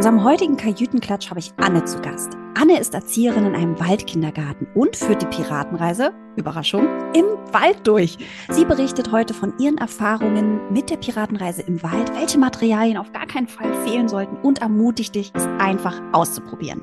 unserem heutigen Kajütenklatsch habe ich Anne zu Gast. Anne ist Erzieherin in einem Waldkindergarten und führt die Piratenreise, Überraschung, im Wald durch. Sie berichtet heute von ihren Erfahrungen mit der Piratenreise im Wald, welche Materialien auf gar keinen Fall fehlen sollten und ermutigt dich, es einfach auszuprobieren.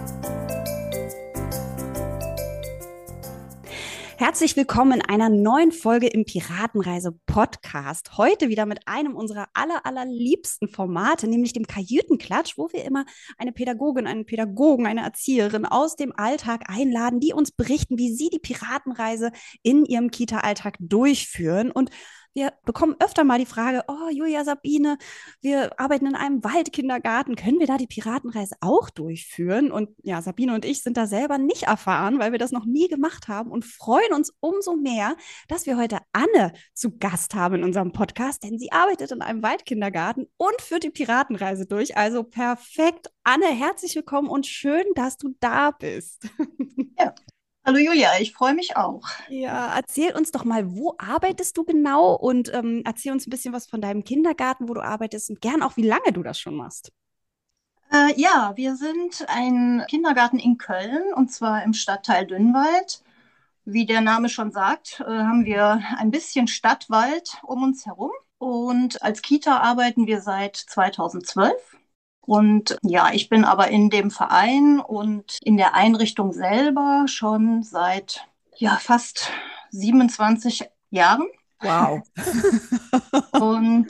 Herzlich willkommen in einer neuen Folge im Piratenreise Podcast. Heute wieder mit einem unserer aller, allerliebsten Formate, nämlich dem Kajütenklatsch, wo wir immer eine Pädagogin, einen Pädagogen, eine Erzieherin aus dem Alltag einladen, die uns berichten, wie sie die Piratenreise in ihrem Kita-Alltag durchführen. Und wir bekommen öfter mal die Frage, oh Julia Sabine, wir arbeiten in einem Waldkindergarten, können wir da die Piratenreise auch durchführen? Und ja, Sabine und ich sind da selber nicht erfahren, weil wir das noch nie gemacht haben und freuen uns umso mehr, dass wir heute Anne zu Gast haben in unserem Podcast, denn sie arbeitet in einem Waldkindergarten und führt die Piratenreise durch. Also perfekt. Anne, herzlich willkommen und schön, dass du da bist. Ja, Hallo Julia, ich freue mich auch. Ja, erzähl uns doch mal, wo arbeitest du genau und ähm, erzähl uns ein bisschen was von deinem Kindergarten, wo du arbeitest und gern auch, wie lange du das schon machst. Äh, ja, wir sind ein Kindergarten in Köln und zwar im Stadtteil Dünnwald. Wie der Name schon sagt, äh, haben wir ein bisschen Stadtwald um uns herum. Und als Kita arbeiten wir seit 2012. Und ja, ich bin aber in dem Verein und in der Einrichtung selber schon seit ja fast 27 Jahren. Wow. und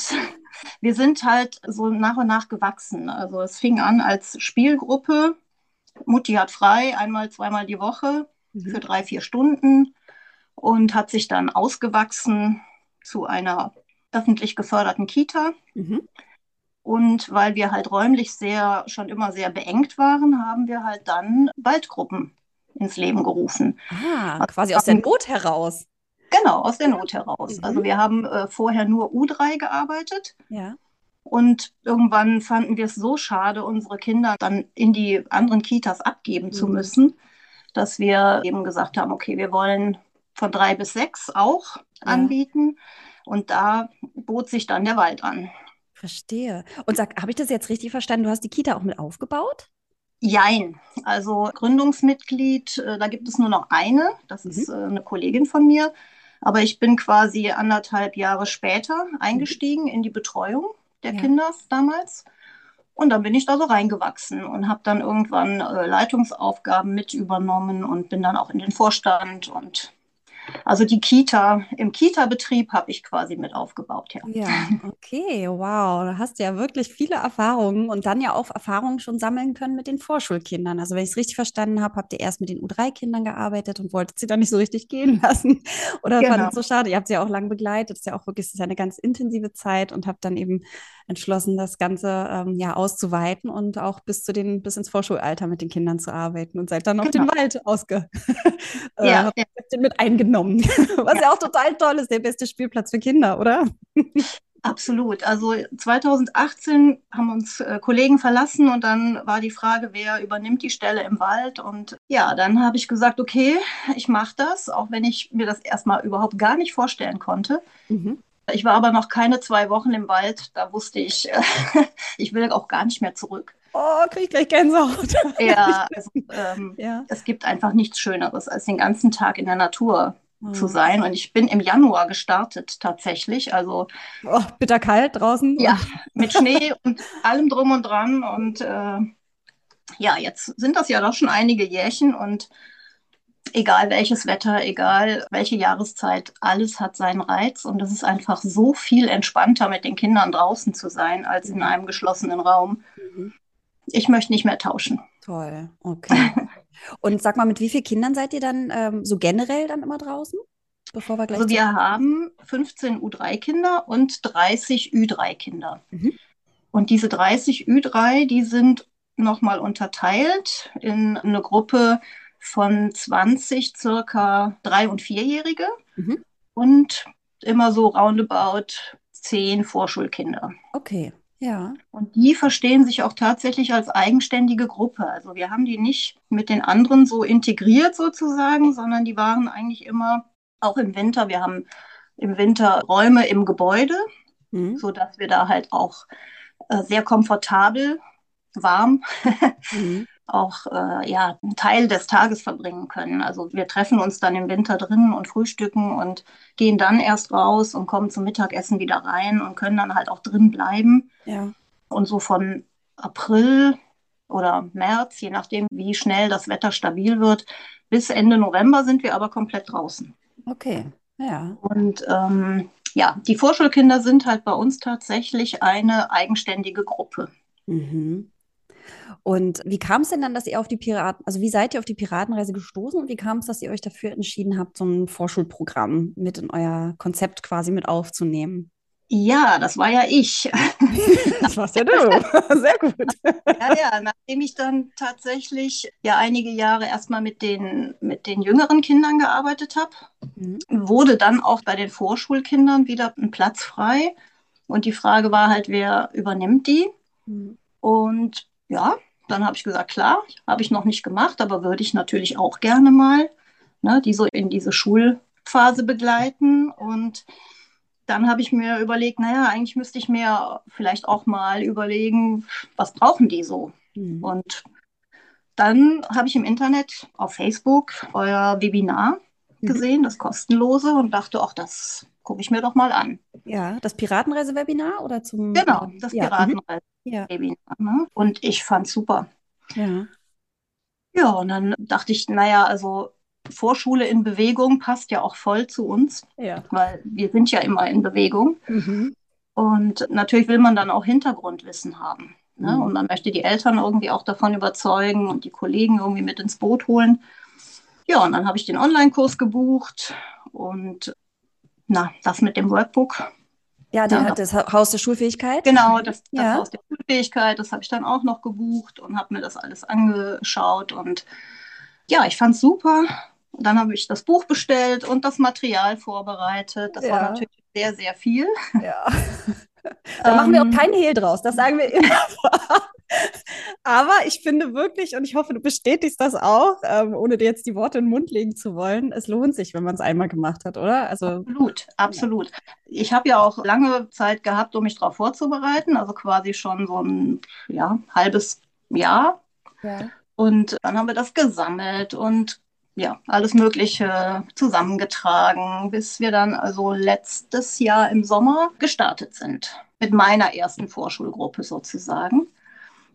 wir sind halt so nach und nach gewachsen. Also es fing an als Spielgruppe. Mutti hat frei, einmal, zweimal die Woche mhm. für drei, vier Stunden und hat sich dann ausgewachsen zu einer öffentlich geförderten Kita. Mhm. Und weil wir halt räumlich sehr, schon immer sehr beengt waren, haben wir halt dann Waldgruppen ins Leben gerufen. Ah, also quasi aus der Not heraus. Genau, aus der Not heraus. Mhm. Also wir haben äh, vorher nur U3 gearbeitet. Ja. Und irgendwann fanden wir es so schade, unsere Kinder dann in die anderen Kitas abgeben mhm. zu müssen, dass wir eben gesagt haben, okay, wir wollen von drei bis sechs auch ja. anbieten. Und da bot sich dann der Wald an. Verstehe. Und sag, habe ich das jetzt richtig verstanden? Du hast die Kita auch mit aufgebaut? Jein. Also Gründungsmitglied, äh, da gibt es nur noch eine. Das mhm. ist äh, eine Kollegin von mir. Aber ich bin quasi anderthalb Jahre später eingestiegen in die Betreuung der ja. Kinder damals. Und dann bin ich da so reingewachsen und habe dann irgendwann äh, Leitungsaufgaben mit übernommen und bin dann auch in den Vorstand und also die Kita, im Kita-Betrieb habe ich quasi mit aufgebaut, ja. Ja, okay, wow. Da hast du ja wirklich viele Erfahrungen und dann ja auch Erfahrungen schon sammeln können mit den Vorschulkindern. Also wenn ich es richtig verstanden habe, habt ihr erst mit den U3-Kindern gearbeitet und wolltet sie dann nicht so richtig gehen lassen. Oder genau. fand es so schade. Ihr habt sie ja auch lang begleitet. Das ist ja auch wirklich das ist ja eine ganz intensive Zeit und habt dann eben entschlossen, das Ganze ähm, ja auszuweiten und auch bis zu den, bis ins Vorschulalter mit den Kindern zu arbeiten und seid dann genau. auf den Wald ausge äh, ja, ja. mit eingenommen. Was ja. ja auch total toll ist, der beste Spielplatz für Kinder, oder? Absolut. Also 2018 haben uns äh, Kollegen verlassen und dann war die Frage, wer übernimmt die Stelle im Wald. Und ja, dann habe ich gesagt, okay, ich mache das, auch wenn ich mir das erstmal überhaupt gar nicht vorstellen konnte. Mhm. Ich war aber noch keine zwei Wochen im Wald. Da wusste ich, ich will auch gar nicht mehr zurück. Oh, krieg ich gleich Gänsehaut. ja, also, ähm, ja, es gibt einfach nichts Schöneres, als den ganzen Tag in der Natur mhm. zu sein. Und ich bin im Januar gestartet tatsächlich. Also oh, bitterkalt draußen. Ja, mit Schnee und allem drum und dran. Und äh, ja, jetzt sind das ja doch schon einige Jährchen und egal welches Wetter, egal welche Jahreszeit, alles hat seinen Reiz und es ist einfach so viel entspannter, mit den Kindern draußen zu sein, als in einem geschlossenen Raum. Mhm. Ich möchte nicht mehr tauschen. Toll, okay. und sag mal, mit wie vielen Kindern seid ihr dann ähm, so generell dann immer draußen? bevor wir gleich. Also wir haben 15 U3-Kinder und 30 Ü3-Kinder. Mhm. Und diese 30 Ü3, die sind nochmal unterteilt in eine Gruppe von 20 circa drei- und vierjährige Mhm. und immer so roundabout 10 Vorschulkinder. Okay, ja. Und die verstehen sich auch tatsächlich als eigenständige Gruppe. Also wir haben die nicht mit den anderen so integriert sozusagen, sondern die waren eigentlich immer auch im Winter. Wir haben im Winter Räume im Gebäude, Mhm. so dass wir da halt auch äh, sehr komfortabel, warm Mhm. Auch äh, ja, einen Teil des Tages verbringen können. Also wir treffen uns dann im Winter drinnen und frühstücken und gehen dann erst raus und kommen zum Mittagessen wieder rein und können dann halt auch drin bleiben. Ja. Und so von April oder März, je nachdem, wie schnell das Wetter stabil wird, bis Ende November sind wir aber komplett draußen. Okay, ja. Und ähm, ja, die Vorschulkinder sind halt bei uns tatsächlich eine eigenständige Gruppe. Mhm. Und wie kam es denn dann, dass ihr auf die Piraten, also wie seid ihr auf die Piratenreise gestoßen und wie kam es, dass ihr euch dafür entschieden habt, so ein Vorschulprogramm mit in euer Konzept quasi mit aufzunehmen? Ja, das war ja ich. Das warst ja du. Sehr gut. Ja, ja, nachdem ich dann tatsächlich ja einige Jahre erstmal mit den, mit den jüngeren Kindern gearbeitet habe, Mhm. wurde dann auch bei den Vorschulkindern wieder ein Platz frei. Und die Frage war halt, wer übernimmt die? Mhm. Und ja, dann habe ich gesagt, klar, habe ich noch nicht gemacht, aber würde ich natürlich auch gerne mal, ne, die so in diese Schulphase begleiten. Und dann habe ich mir überlegt, naja, eigentlich müsste ich mir vielleicht auch mal überlegen, was brauchen die so? Mhm. Und dann habe ich im Internet auf Facebook euer Webinar Mhm. gesehen, das kostenlose, und dachte, ach, das gucke ich mir doch mal an. Ja, das Piratenreise-Webinar oder zum Genau, das ja, mhm. Piratenreise-Webinar. Ne? Und ich fand super. Ja, ja. Ja, und dann dachte ich, naja, also Vorschule in Bewegung passt ja auch voll zu uns, Ja. weil wir sind ja immer in Bewegung. Mhm. Und natürlich will man dann auch Hintergrundwissen haben. Ne? Mhm. Und man möchte die Eltern irgendwie auch davon überzeugen und die Kollegen irgendwie mit ins Boot holen. Ja, und dann habe ich den Online-Kurs gebucht und na, das mit dem Workbook. Ja, der Ja. hat das Ha- Haus der Schulfähigkeit. Genau, das, das Ja. Haus der Schulfähigkeit, das habe ich dann auch noch gebucht und habe mir das alles angeschaut. Und ja, ich fand es super. Und dann habe ich das Buch bestellt und das Material vorbereitet. Das war Ja. natürlich sehr, sehr viel. Ja. Da machen wir auch Ähm, keinen Hehl draus, das sagen wir immer. Aber ich finde wirklich, und ich hoffe, du bestätigst das auch, ähm, ohne dir jetzt die Worte in den Mund legen zu wollen, es lohnt sich, wenn man es einmal gemacht hat, oder? Also, Absolut, absolut. Ich habe ja auch lange Zeit gehabt, um mich darauf vorzubereiten, also quasi schon so ein ja, halbes Jahr. ja. Und dann haben wir das gesammelt und ja, alles Mögliche zusammengetragen, bis wir dann also letztes Jahr im Sommer gestartet sind. Mit meiner ersten Vorschulgruppe sozusagen.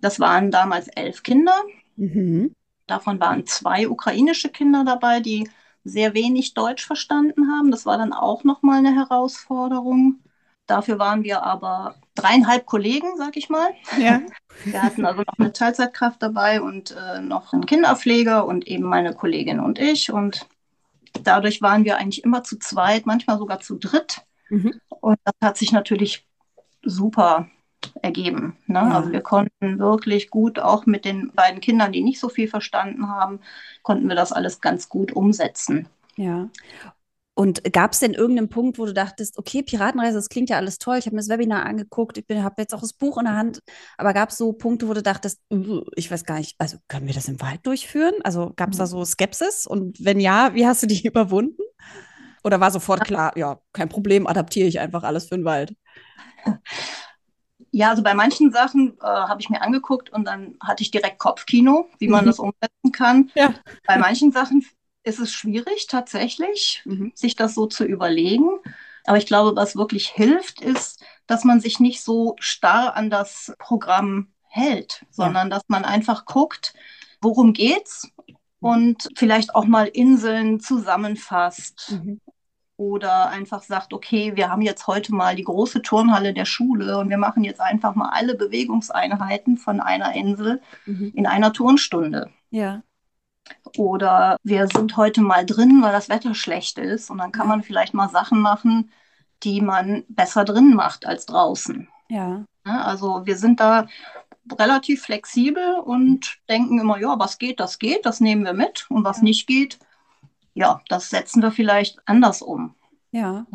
Das waren damals elf Kinder. Mhm. Davon waren zwei ukrainische Kinder dabei, die sehr wenig Deutsch verstanden haben. Das war dann auch nochmal eine Herausforderung. Dafür waren wir aber dreieinhalb Kollegen, sag ich mal. Ja. Wir hatten also noch eine Teilzeitkraft dabei und äh, noch einen Kinderpfleger und eben meine Kollegin und ich. Und dadurch waren wir eigentlich immer zu zweit, manchmal sogar zu dritt. Mhm. Und das hat sich natürlich super ergeben. Ne? Ja. Also wir konnten wirklich gut, auch mit den beiden Kindern, die nicht so viel verstanden haben, konnten wir das alles ganz gut umsetzen. Ja. Und gab es denn irgendeinen Punkt, wo du dachtest, okay, Piratenreise, das klingt ja alles toll, ich habe mir das Webinar angeguckt, ich habe jetzt auch das Buch in der Hand, aber gab es so Punkte, wo du dachtest, "Uh, ich weiß gar nicht, also können wir das im Wald durchführen? Also gab es da so Skepsis? Und wenn ja, wie hast du die überwunden? Oder war sofort klar, ja, kein Problem, adaptiere ich einfach alles für den Wald? Ja, also bei manchen Sachen äh, habe ich mir angeguckt und dann hatte ich direkt Kopfkino, wie man Mhm. das umsetzen kann. Ja. Bei manchen Sachen ist es schwierig tatsächlich, Mhm. sich das so zu überlegen. Aber ich glaube, was wirklich hilft, ist, dass man sich nicht so starr an das Programm hält, sondern dass man einfach guckt, worum geht's und vielleicht auch mal Inseln zusammenfasst Mhm. Oder einfach sagt, okay, wir haben jetzt heute mal die große Turnhalle der Schule und wir machen jetzt einfach mal alle Bewegungseinheiten von einer Insel Mhm. in einer Turnstunde. Ja. Oder wir sind heute mal drin, weil das Wetter schlecht ist. Und dann kann man vielleicht mal Sachen machen, die man besser drin macht als draußen. Ja. Ja, Also wir sind da relativ flexibel und denken immer, ja, was geht, das geht, das nehmen wir mit. Und was nicht geht, ja, das setzen wir vielleicht anders um. Ja.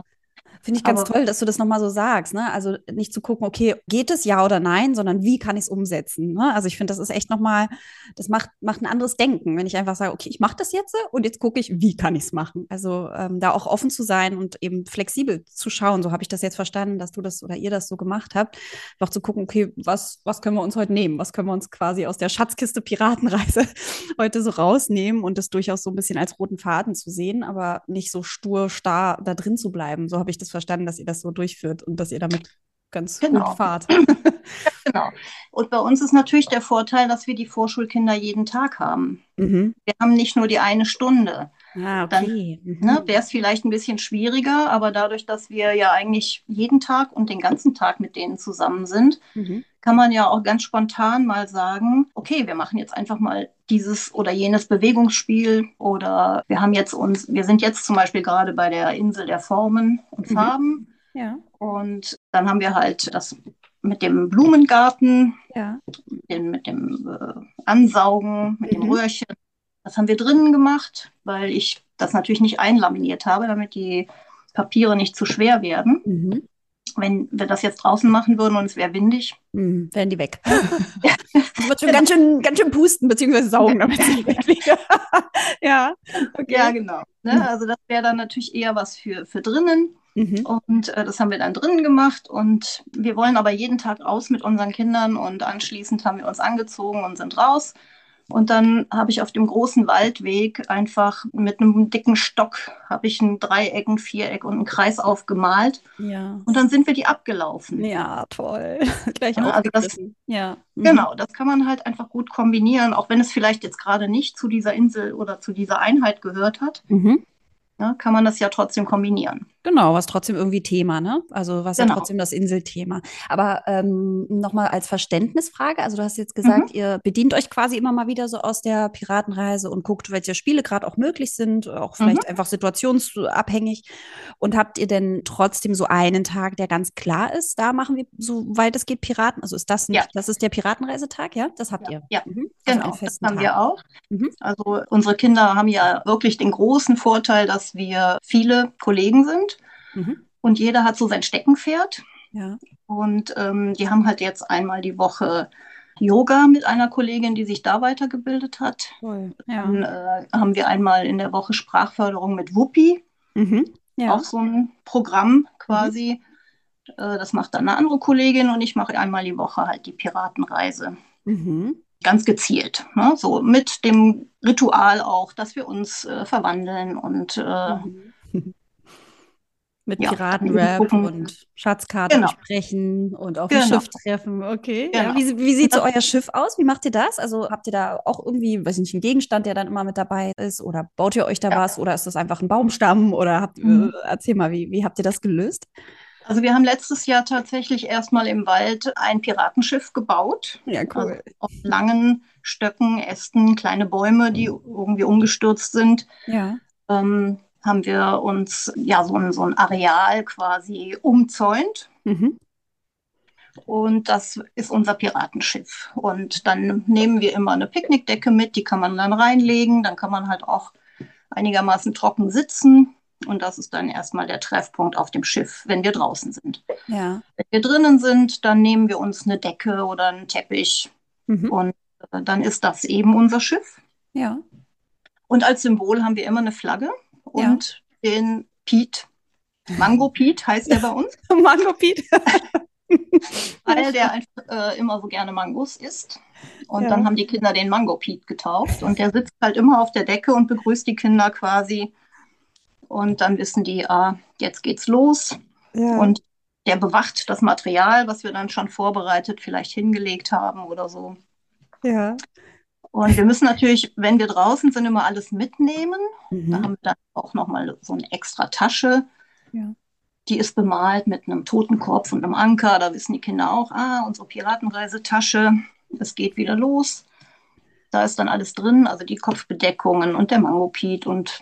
Finde ich ganz Aber- toll, dass du das nochmal so sagst. Ne? Also nicht zu gucken, okay, geht es ja oder nein, sondern wie kann ich es umsetzen? Ne? Also ich finde, das ist echt nochmal, das macht, macht ein anderes Denken, wenn ich einfach sage, okay, ich mache das jetzt und jetzt gucke ich, wie kann ich es machen? Also ähm, da auch offen zu sein und eben flexibel zu schauen. So habe ich das jetzt verstanden, dass du das oder ihr das so gemacht habt. Doch zu gucken, okay, was, was können wir uns heute nehmen? Was können wir uns quasi aus der Schatzkiste Piratenreise heute so rausnehmen und das durchaus so ein bisschen als roten Faden zu sehen, aber nicht so stur, starr da drin zu bleiben. So habe ich das verstanden, dass ihr das so durchführt und dass ihr damit ganz Genau. gut fahrt. Genau. Und bei uns ist natürlich der Vorteil, dass wir die Vorschulkinder jeden Tag haben. mhm. Wir haben nicht nur die eine Stunde. Ah, Dann, okay. Mhm. Ne, Wäre es vielleicht ein bisschen schwieriger, aber dadurch, dass wir ja eigentlich jeden Tag und den ganzen Tag mit denen zusammen sind, Mhm. Kann man ja auch ganz spontan mal sagen, okay, wir machen jetzt einfach mal dieses oder jenes Bewegungsspiel oder wir haben jetzt uns, wir sind jetzt zum Beispiel gerade bei der Insel der Formen und Mhm. Farben Ja, und dann haben wir halt das mit dem Blumengarten, ja. den, mit dem äh, Ansaugen, mit dem Mhm. Röhrchen. Das haben wir drinnen gemacht, weil ich das natürlich nicht einlaminiert habe, damit die Papiere nicht zu schwer werden. Mhm. Wenn wir das jetzt draußen machen würden und es wäre windig, Mhm. Werden die weg. Das wird schon ganz schön, ganz schön pusten bzw. saugen, damit sie wegfliegen. ja, okay. ja genau. Ne? Also das wäre dann natürlich eher was für, für drinnen. Mhm. Und äh, das haben wir dann drinnen gemacht. Und wir wollen aber jeden Tag raus mit unseren Kindern. Und anschließend haben wir uns angezogen und sind raus. Und dann habe ich auf dem großen Waldweg einfach mit einem dicken Stock habe ich ein Dreieck, ein Viereck und einen Kreis aufgemalt. Ja. Und dann sind wir die abgelaufen. Ja, toll. Gleich Ja, also das-. Ja. Mhm. Genau, das kann man halt einfach gut kombinieren, auch wenn es vielleicht jetzt gerade nicht zu dieser Insel oder zu dieser Einheit gehört hat, Mhm. ne, kann man das ja trotzdem kombinieren. Genau, was trotzdem irgendwie Thema, ne? Also was ja Genau. trotzdem das Inselthema. Aber ähm, nochmal als Verständnisfrage, also du hast jetzt gesagt, ihr bedient euch quasi immer mal wieder so aus der Piratenreise und guckt, welche Spiele gerade auch möglich sind, auch vielleicht einfach situationsabhängig. Und habt ihr denn trotzdem so einen Tag, der ganz klar ist, da machen wir, soweit es geht, Piraten? Also ist das nicht, Ja. das ist der Piratenreisetag, ja? Das habt ihr? Ja, Mhm. Also Genau, einen das haben Tag. wir auch. Mhm. Also unsere Kinder haben ja wirklich den großen Vorteil, dass wir viele Kollegen sind Mhm. und jeder hat so sein Steckenpferd. Ja. Und ähm, die haben halt jetzt einmal die Woche Yoga mit einer Kollegin, die sich da weitergebildet hat. Toll. Ja. Dann äh, haben wir einmal in der Woche Sprachförderung mit Wuppi, Mhm. Ja. auch so ein Programm quasi. Äh, das macht dann eine andere Kollegin und ich mache einmal die Woche halt die Piratenreise. Mhm. Ganz gezielt. Ne? So mit dem Ritual auch, dass wir uns äh, verwandeln und äh, Mhm. Mit Ja, Piratenrap und Schatzkarte Genau. besprechen und auf dem Genau. Schiff treffen. Okay. Ja, Genau. wie, wie sieht so euer Schiff aus? Wie macht ihr das? Also habt ihr da auch irgendwie, weiß nicht, einen Gegenstand, der dann immer mit dabei ist? Oder baut ihr euch da Ja. was? Oder ist das einfach ein Baumstamm? Oder habt, Mhm. äh, erzähl mal, wie, wie habt ihr das gelöst? Also wir haben letztes Jahr tatsächlich erstmal im Wald ein Piratenschiff gebaut. Ja, Also auf langen Stöcken, Ästen, kleine Bäume, die irgendwie umgestürzt sind, Ja. ähm, haben wir uns ja so ein, so ein Areal quasi umzäunt. Mhm. Und das ist unser Piratenschiff. Und dann nehmen wir immer eine Picknickdecke mit, die kann man dann reinlegen. Dann kann man halt auch einigermaßen trocken sitzen. Und das ist dann erstmal der Treffpunkt auf dem Schiff, wenn wir draußen sind. Ja. Wenn wir drinnen sind, dann nehmen wir uns eine Decke oder einen Teppich Mhm. und äh, dann ist das eben unser Schiff. Ja. Und als Symbol haben wir immer eine Flagge und den Piet. Mango Piet heißt der bei uns, Mango Pete. weil der einfach äh, immer so gerne Mangos isst. Und Ja. dann haben die Kinder den Mango Piet getauft und der sitzt halt immer auf der Decke und begrüßt die Kinder quasi. Und dann wissen die, ah, jetzt geht's los. Ja. Und der bewacht das Material, was wir dann schon vorbereitet, vielleicht hingelegt haben oder so. ja. Und wir müssen natürlich, wenn wir draußen sind, immer alles mitnehmen. Da Mhm. haben wir dann auch nochmal so eine extra Tasche. Ja. Die ist bemalt mit einem Totenkopf und einem Anker. Da wissen die Kinder auch, ah, unsere Piratenreisetasche, es geht wieder los. Da ist dann alles drin, also die Kopfbedeckungen und der Mangopit und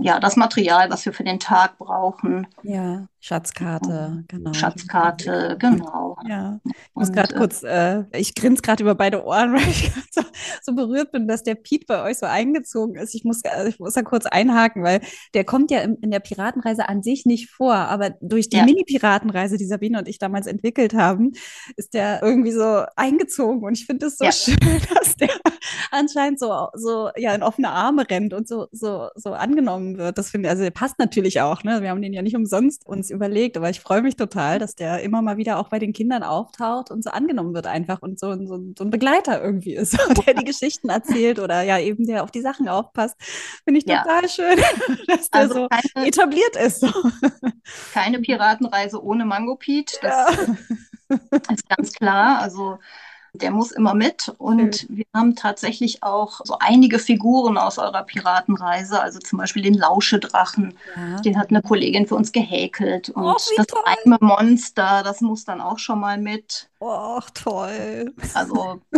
ja, das Material, was wir für den Tag brauchen. Ja, Schatzkarte, genau. Schatzkarte, genau. Ja, ich muss gerade äh, kurz, äh, ich grinse gerade über beide Ohren, weil ich so, so, berührt bin, dass der Piet bei euch so eingezogen ist. Ich muss, also ich muss da kurz einhaken, weil der kommt ja in, in der Piratenreise an sich nicht vor, aber durch die ja. Mini-Piratenreise, die Sabine und ich damals entwickelt haben, ist der irgendwie so eingezogen und ich finde es so ja. schön, dass der anscheinend so, so ja, in offene Arme rennt und so, so, so angenommen wird. Das finde ich, also der passt natürlich auch, ne? Wir haben den ja nicht umsonst uns überlegt, aber ich freue mich total, dass der immer mal wieder auch bei den Kindern auftaucht und so angenommen wird einfach und so, so, so ein Begleiter irgendwie ist, der die Geschichten erzählt oder ja eben der auf die Sachen aufpasst. Finde ich total ja. schön, dass der also so keine, etabliert ist. Keine Piratenreise ohne Mango Pete, das ja. ist ganz klar. Also der muss immer mit. Und mhm. wir haben tatsächlich auch so einige Figuren aus eurer Piratenreise, also zum Beispiel den Lauschedrachen. Ja. Den hat eine Kollegin für uns gehäkelt. Und oh, das toll. Monster, das muss dann auch schon mal mit. Och, toll. Also,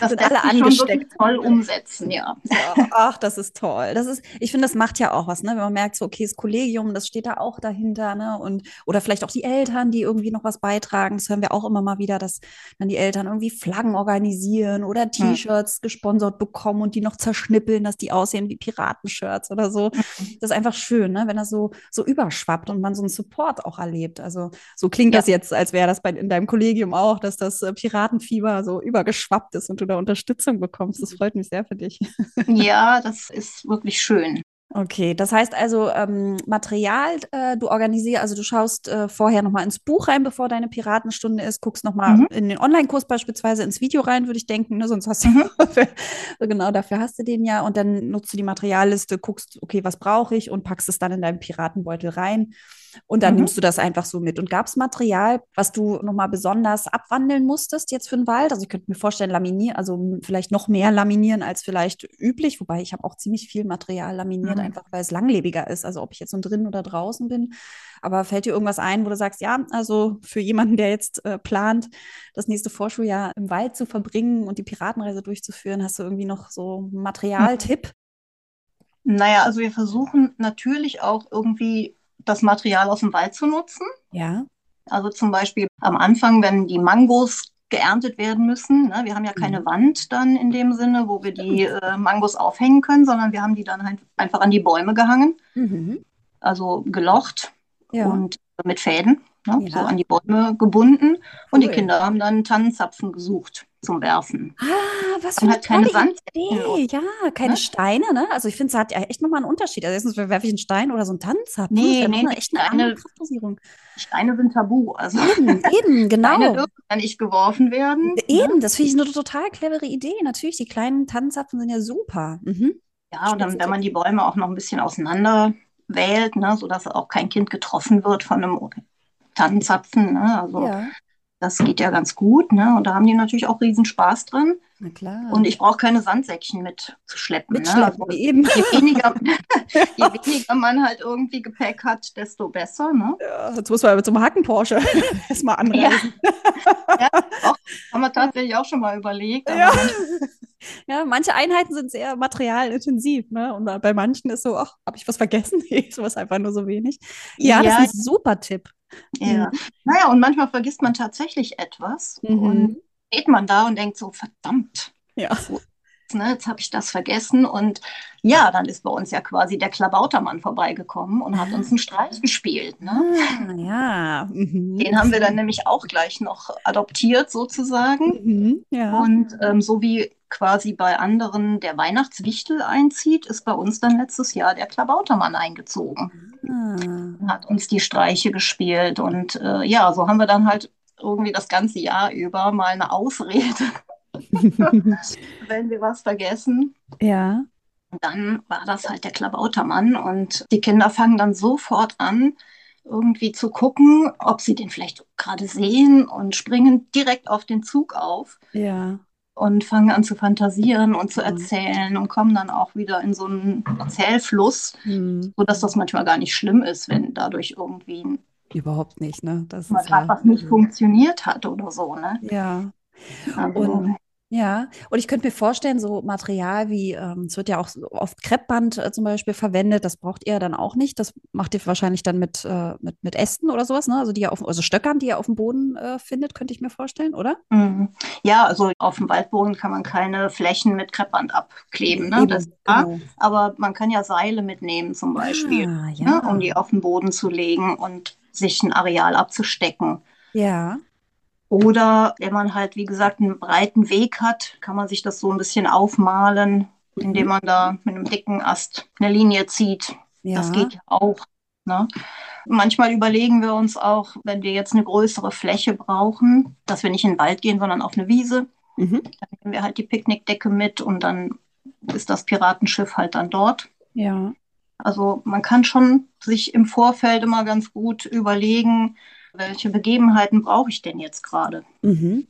das sind alle angesteckt. toll umsetzen, ja. ja. Ach, das ist toll. Das ist, ich finde, das macht ja auch was, ne? Wenn man merkt, so, okay, das Kollegium, das steht da auch dahinter, ne? Und, oder vielleicht auch die Eltern, die irgendwie noch was beitragen. Das hören wir auch immer mal wieder, dass dann die Eltern irgendwie Flaggen organisieren oder hm. T-Shirts hm. gesponsert bekommen und die noch zerschnippeln, dass die aussehen wie Piratenshirts oder so. Hm. Das ist einfach schön, ne? Wenn das so, so überschwappt und man so einen Support auch erlebt. Also, so klingt ja. das jetzt, als wäre das bei, in deinem Kollegium auch, dass das äh, Piratenfieber so übergeschwappt ist und du da Unterstützung bekommst. Das freut mich sehr für dich. Ja, das ist wirklich schön. Okay, das heißt also ähm, Material, äh, du organisierst, also du schaust äh, vorher nochmal ins Buch rein, bevor deine Piratenstunde ist, guckst nochmal mhm. in den Online-Kurs beispielsweise ins Video rein, würde ich denken, ne? sonst hast du, mhm. genau dafür hast du den ja und dann nutzt du die Materialliste, guckst, okay, was brauche ich und packst es dann in deinen Piratenbeutel rein und dann mhm. nimmst du das einfach so mit. Und gab es Material, was du nochmal besonders abwandeln musstest jetzt für den Wald? Also ich könnte mir vorstellen, laminieren, also vielleicht noch mehr laminieren als vielleicht üblich, wobei ich habe auch ziemlich viel Material laminiert, mhm. einfach weil es langlebiger ist. Also ob ich jetzt so drin oder draußen bin. Aber fällt dir irgendwas ein, wo du sagst, ja, also für jemanden, der jetzt äh, plant, das nächste Vorschuljahr im Wald zu verbringen und die Piratenreise durchzuführen, hast du irgendwie noch so einen Materialtipp? Naja, also wir versuchen natürlich auch irgendwie das Material aus dem Wald zu nutzen. Ja. Also zum Beispiel am Anfang, wenn die Mangos geerntet werden müssen. Ne? Wir haben ja keine mhm. Wand dann in dem Sinne, wo wir die äh, Mangos aufhängen können, sondern wir haben die dann halt einfach an die Bäume gehangen. Mhm. Also gelocht ja. und mit Fäden, ne? ja. so an die Bäume gebunden. Cool. Und die Kinder haben dann Tannenzapfen gesucht zum Werfen. Ah, was für eine halt Idee. Ja, keine ne? Steine, ne? Also ich finde, es hat ja echt nochmal einen Unterschied. Also erstens werfe ich einen Stein oder so einen Tanzapfen. Nee, nee, nee echt eine Steine, Steine sind tabu. Also eben, eben genau. Steine dürfen ja nicht geworfen werden. Eben, ne? das finde ich eine total clevere Idee. Natürlich, die kleinen Tanzapfen sind ja super. Mhm. Ja, und dann, wenn man die Bäume auch noch ein bisschen auseinander wählt, ne, sodass auch kein Kind getroffen wird von einem Tannenzapfen. Ne? Also ja. Das geht ja ganz gut, ne? Und da haben die natürlich auch riesen Spaß dran. Na klar. Und ich brauche keine Sandsäckchen mitzuschleppen. Mitschleppen, ne? eben. Je weniger, je weniger man halt irgendwie Gepäck hat, desto besser, ne? Ja, jetzt muss man mit so einem Hacken-Porsche erstmal anreisen. Ja, ja auch, haben wir tatsächlich auch schon mal überlegt. Ja. ja, manche Einheiten sind sehr materialintensiv, ne? Und bei manchen ist so, ach, habe ich was vergessen? Nee, ist was einfach nur so wenig. Ja, ja, das ist ein super Tipp. Ja. Mhm. Naja, und manchmal vergisst man tatsächlich etwas mhm. und steht man da und denkt so, verdammt. Ja. So, ne, jetzt habe ich das vergessen. Und ja, dann ist bei uns ja quasi der Klabautermann vorbeigekommen und hat uns einen Streich gespielt. Ne? Ah, ja. Mhm. Den haben wir dann nämlich auch gleich noch adoptiert sozusagen. Mhm. Ja. Und ähm, so wie quasi bei anderen der Weihnachtswichtel einzieht, ist bei uns dann letztes Jahr der Klabautermann eingezogen. Ah. Hat uns die Streiche gespielt. Und äh, ja, so haben wir dann halt irgendwie das ganze Jahr über mal eine Ausrede, wenn wir was vergessen. Ja. Dann war das halt der Klabautermann und die Kinder fangen dann sofort an, irgendwie zu gucken, ob sie den vielleicht gerade sehen und springen direkt auf den Zug auf. Ja. Und fangen an zu fantasieren und zu erzählen und kommen dann auch wieder in so einen Erzählfluss, mhm. sodass das manchmal gar nicht schlimm ist, wenn dadurch irgendwie Überhaupt nicht, ne? Das mal ist ja, was nicht funktioniert hat oder so, ne? Ja. Also, und Ja, und ich könnte mir vorstellen, so Material wie, ähm, es wird ja auch oft Kreppband äh, zum Beispiel verwendet, das braucht ihr dann auch nicht. Das macht ihr wahrscheinlich dann mit, äh, mit, mit Ästen oder sowas, ne? Also die ihr auf, also Stöckern, die ihr auf dem Boden äh, findet, könnte ich mir vorstellen, oder? Mhm. Ja, also auf dem Waldboden kann man keine Flächen mit Kreppband abkleben, ne? Eben, Das genau. Aber man kann ja Seile mitnehmen zum Beispiel, Ah, ne? ja. Um die auf den Boden zu legen und sich ein Areal abzustecken. Ja. Oder wenn man halt, wie gesagt, einen breiten Weg hat, kann man sich das so ein bisschen aufmalen, indem Mhm. man da mit einem dicken Ast eine Linie zieht. Das Ja. geht ja auch. Ne? Manchmal überlegen wir uns auch, wenn wir jetzt eine größere Fläche brauchen, dass wir nicht in den Wald gehen, sondern auf eine Wiese. Mhm. Dann nehmen wir halt die Picknickdecke mit und dann ist das Piratenschiff halt dann dort. Ja. Also man kann schon sich im Vorfeld immer ganz gut überlegen, welche Begebenheiten brauche ich denn jetzt gerade. Mhm.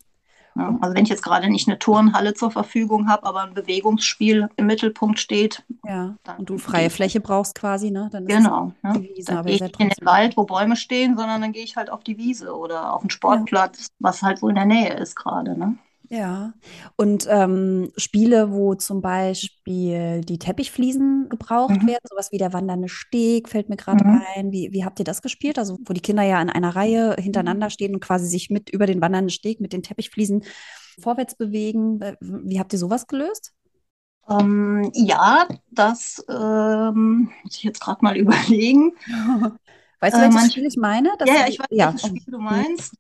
Ja, also wenn ich jetzt gerade nicht eine Turnhalle zur Verfügung habe, aber ein Bewegungsspiel im Mittelpunkt steht, Ja. Dann Und du freie Fläche brauchst quasi, ne? Dann ist genau. Ne? die Wiese, Dann gehe ich nicht in den. Wald, wo Bäume stehen, sondern dann gehe ich halt auf die Wiese oder auf den Sportplatz, was halt so in der Nähe ist gerade. Ne? Ja, und ähm, Spiele, wo zum Beispiel die Teppichfliesen gebraucht Mhm. werden, sowas wie der wandernde Steg, fällt mir gerade Mhm. ein. Wie, wie habt ihr das gespielt? Also, wo die Kinder ja in einer Reihe hintereinander stehen und quasi sich mit über den wandernden Steg mit den Teppichfliesen vorwärts bewegen. Äh, Wie habt ihr sowas gelöst? Ähm, ja, das ähm, muss ich jetzt gerade mal überlegen. Weißt du, Äh, welches manch- Spiel ich meine? Das, ja, ja, ich weiß, ja. welches Spiel du meinst.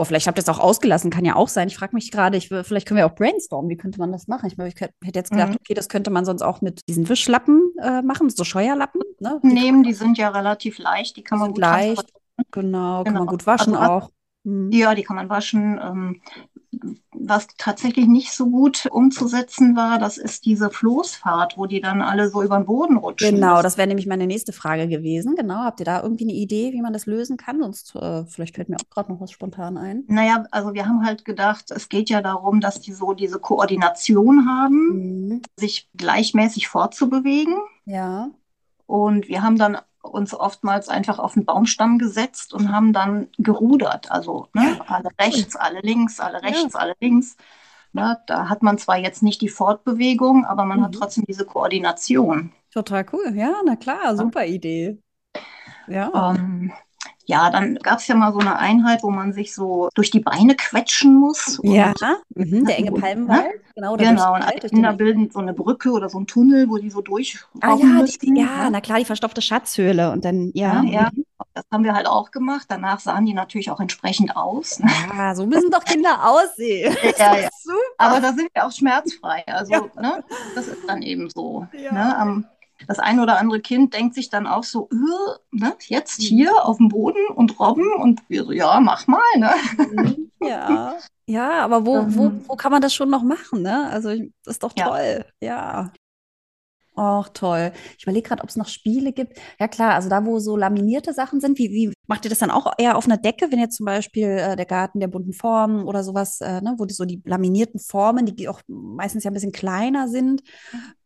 Oh, vielleicht habt ihr es auch ausgelassen, kann ja auch sein. Ich frage mich gerade, ich, vielleicht können wir auch brainstormen. Wie könnte man das machen? Ich, ich hätte jetzt gedacht, Mhm. okay, das könnte man sonst auch mit diesen Wischlappen äh, machen, so Scheuerlappen. Ne? Die Nehmen, die sind ja relativ leicht, die kann man gut leicht, transportieren. genau, kann man Genau. gut waschen Also auch. Mhm. Ja, die kann man waschen. Ähm, was tatsächlich nicht so gut umzusetzen war, das ist diese Floßfahrt, wo die dann alle so über den Boden rutschen. Genau, das wäre nämlich meine nächste Frage gewesen. Genau, habt ihr da irgendwie eine Idee, wie man das lösen kann? Sonst äh, vielleicht fällt mir auch gerade noch was spontan ein. Naja, also wir haben halt gedacht, es geht ja darum, dass die so diese Koordination haben, Mhm. sich gleichmäßig fortzubewegen. Ja, Und wir haben dann uns oftmals einfach auf den Baumstamm gesetzt und haben dann gerudert. Also ne, alle rechts, alle links, alle rechts, alle links. Ne, da hat man zwar jetzt nicht die Fortbewegung, aber man hat Mhm. trotzdem diese Koordination. total cool. Ja, na klar, super Idee. Ja. Ähm, ja, dann gab es ja mal so eine Einheit, wo man sich so durch die Beine quetschen muss. Ja, mhm, der enge Palmenwald. Genau, oder Genau, durchs und alle durch Kinder den- bilden so eine Brücke oder so einen Tunnel, wo die so durchrauchen Ah ja, die, ja, ne? na klar, die verstopfte Schatzhöhle. Und dann, ja. Ja, ja. mhm. Das haben wir halt auch gemacht. Danach sahen die natürlich auch entsprechend aus. Ne? Ja, so müssen doch Kinder aussehen. Ja, ja. Super. Aber da sind wir auch schmerzfrei. Also, Ja. ne, das ist dann eben so. Ja. Ne? Am- das ein oder andere Kind denkt sich dann auch so, äh, ne, jetzt hier auf dem Boden und robben und wir so, ja, mach mal. Ne? Mhm, Ja, ja, aber wo, wo, Ähm. wo kann man das schon noch machen, ne? Also, das ist doch Ja. toll. Ja. Auch toll. Ich überlege gerade, ob es noch Spiele gibt. Ja, klar, also da, wo so laminierte Sachen sind, wie, wie macht ihr das dann auch eher auf einer Decke, wenn jetzt zum Beispiel äh, der Garten der bunten Formen oder sowas, äh, ne, wo die so die laminierten Formen, die auch meistens ja ein bisschen kleiner sind,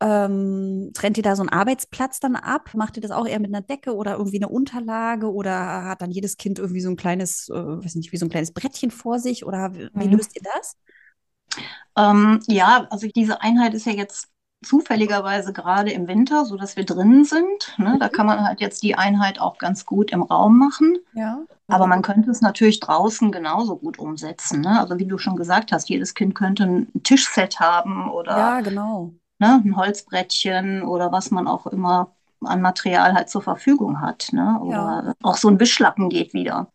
ähm, trennt ihr da so einen Arbeitsplatz dann ab? Macht ihr das auch eher mit einer Decke oder irgendwie eine Unterlage oder hat dann jedes Kind irgendwie so ein kleines, äh, weiß nicht, wie so ein kleines Brettchen vor sich oder wie, wie Mhm. löst ihr das? Ähm, ja, also diese Einheit ist ja jetzt zufälligerweise gerade im Winter, so dass wir drinnen sind. Ne? Da Mhm. kann man halt jetzt die Einheit auch ganz gut im Raum machen. Ja. Aber man könnte es natürlich draußen genauso gut umsetzen. Ne? Also wie du schon gesagt hast, jedes Kind könnte ein Tischset haben oder Ja, genau. ne, ein Holzbrettchen oder was man auch immer an Material halt zur Verfügung hat. Ne? Oder auch so ein Wischlappen geht wieder.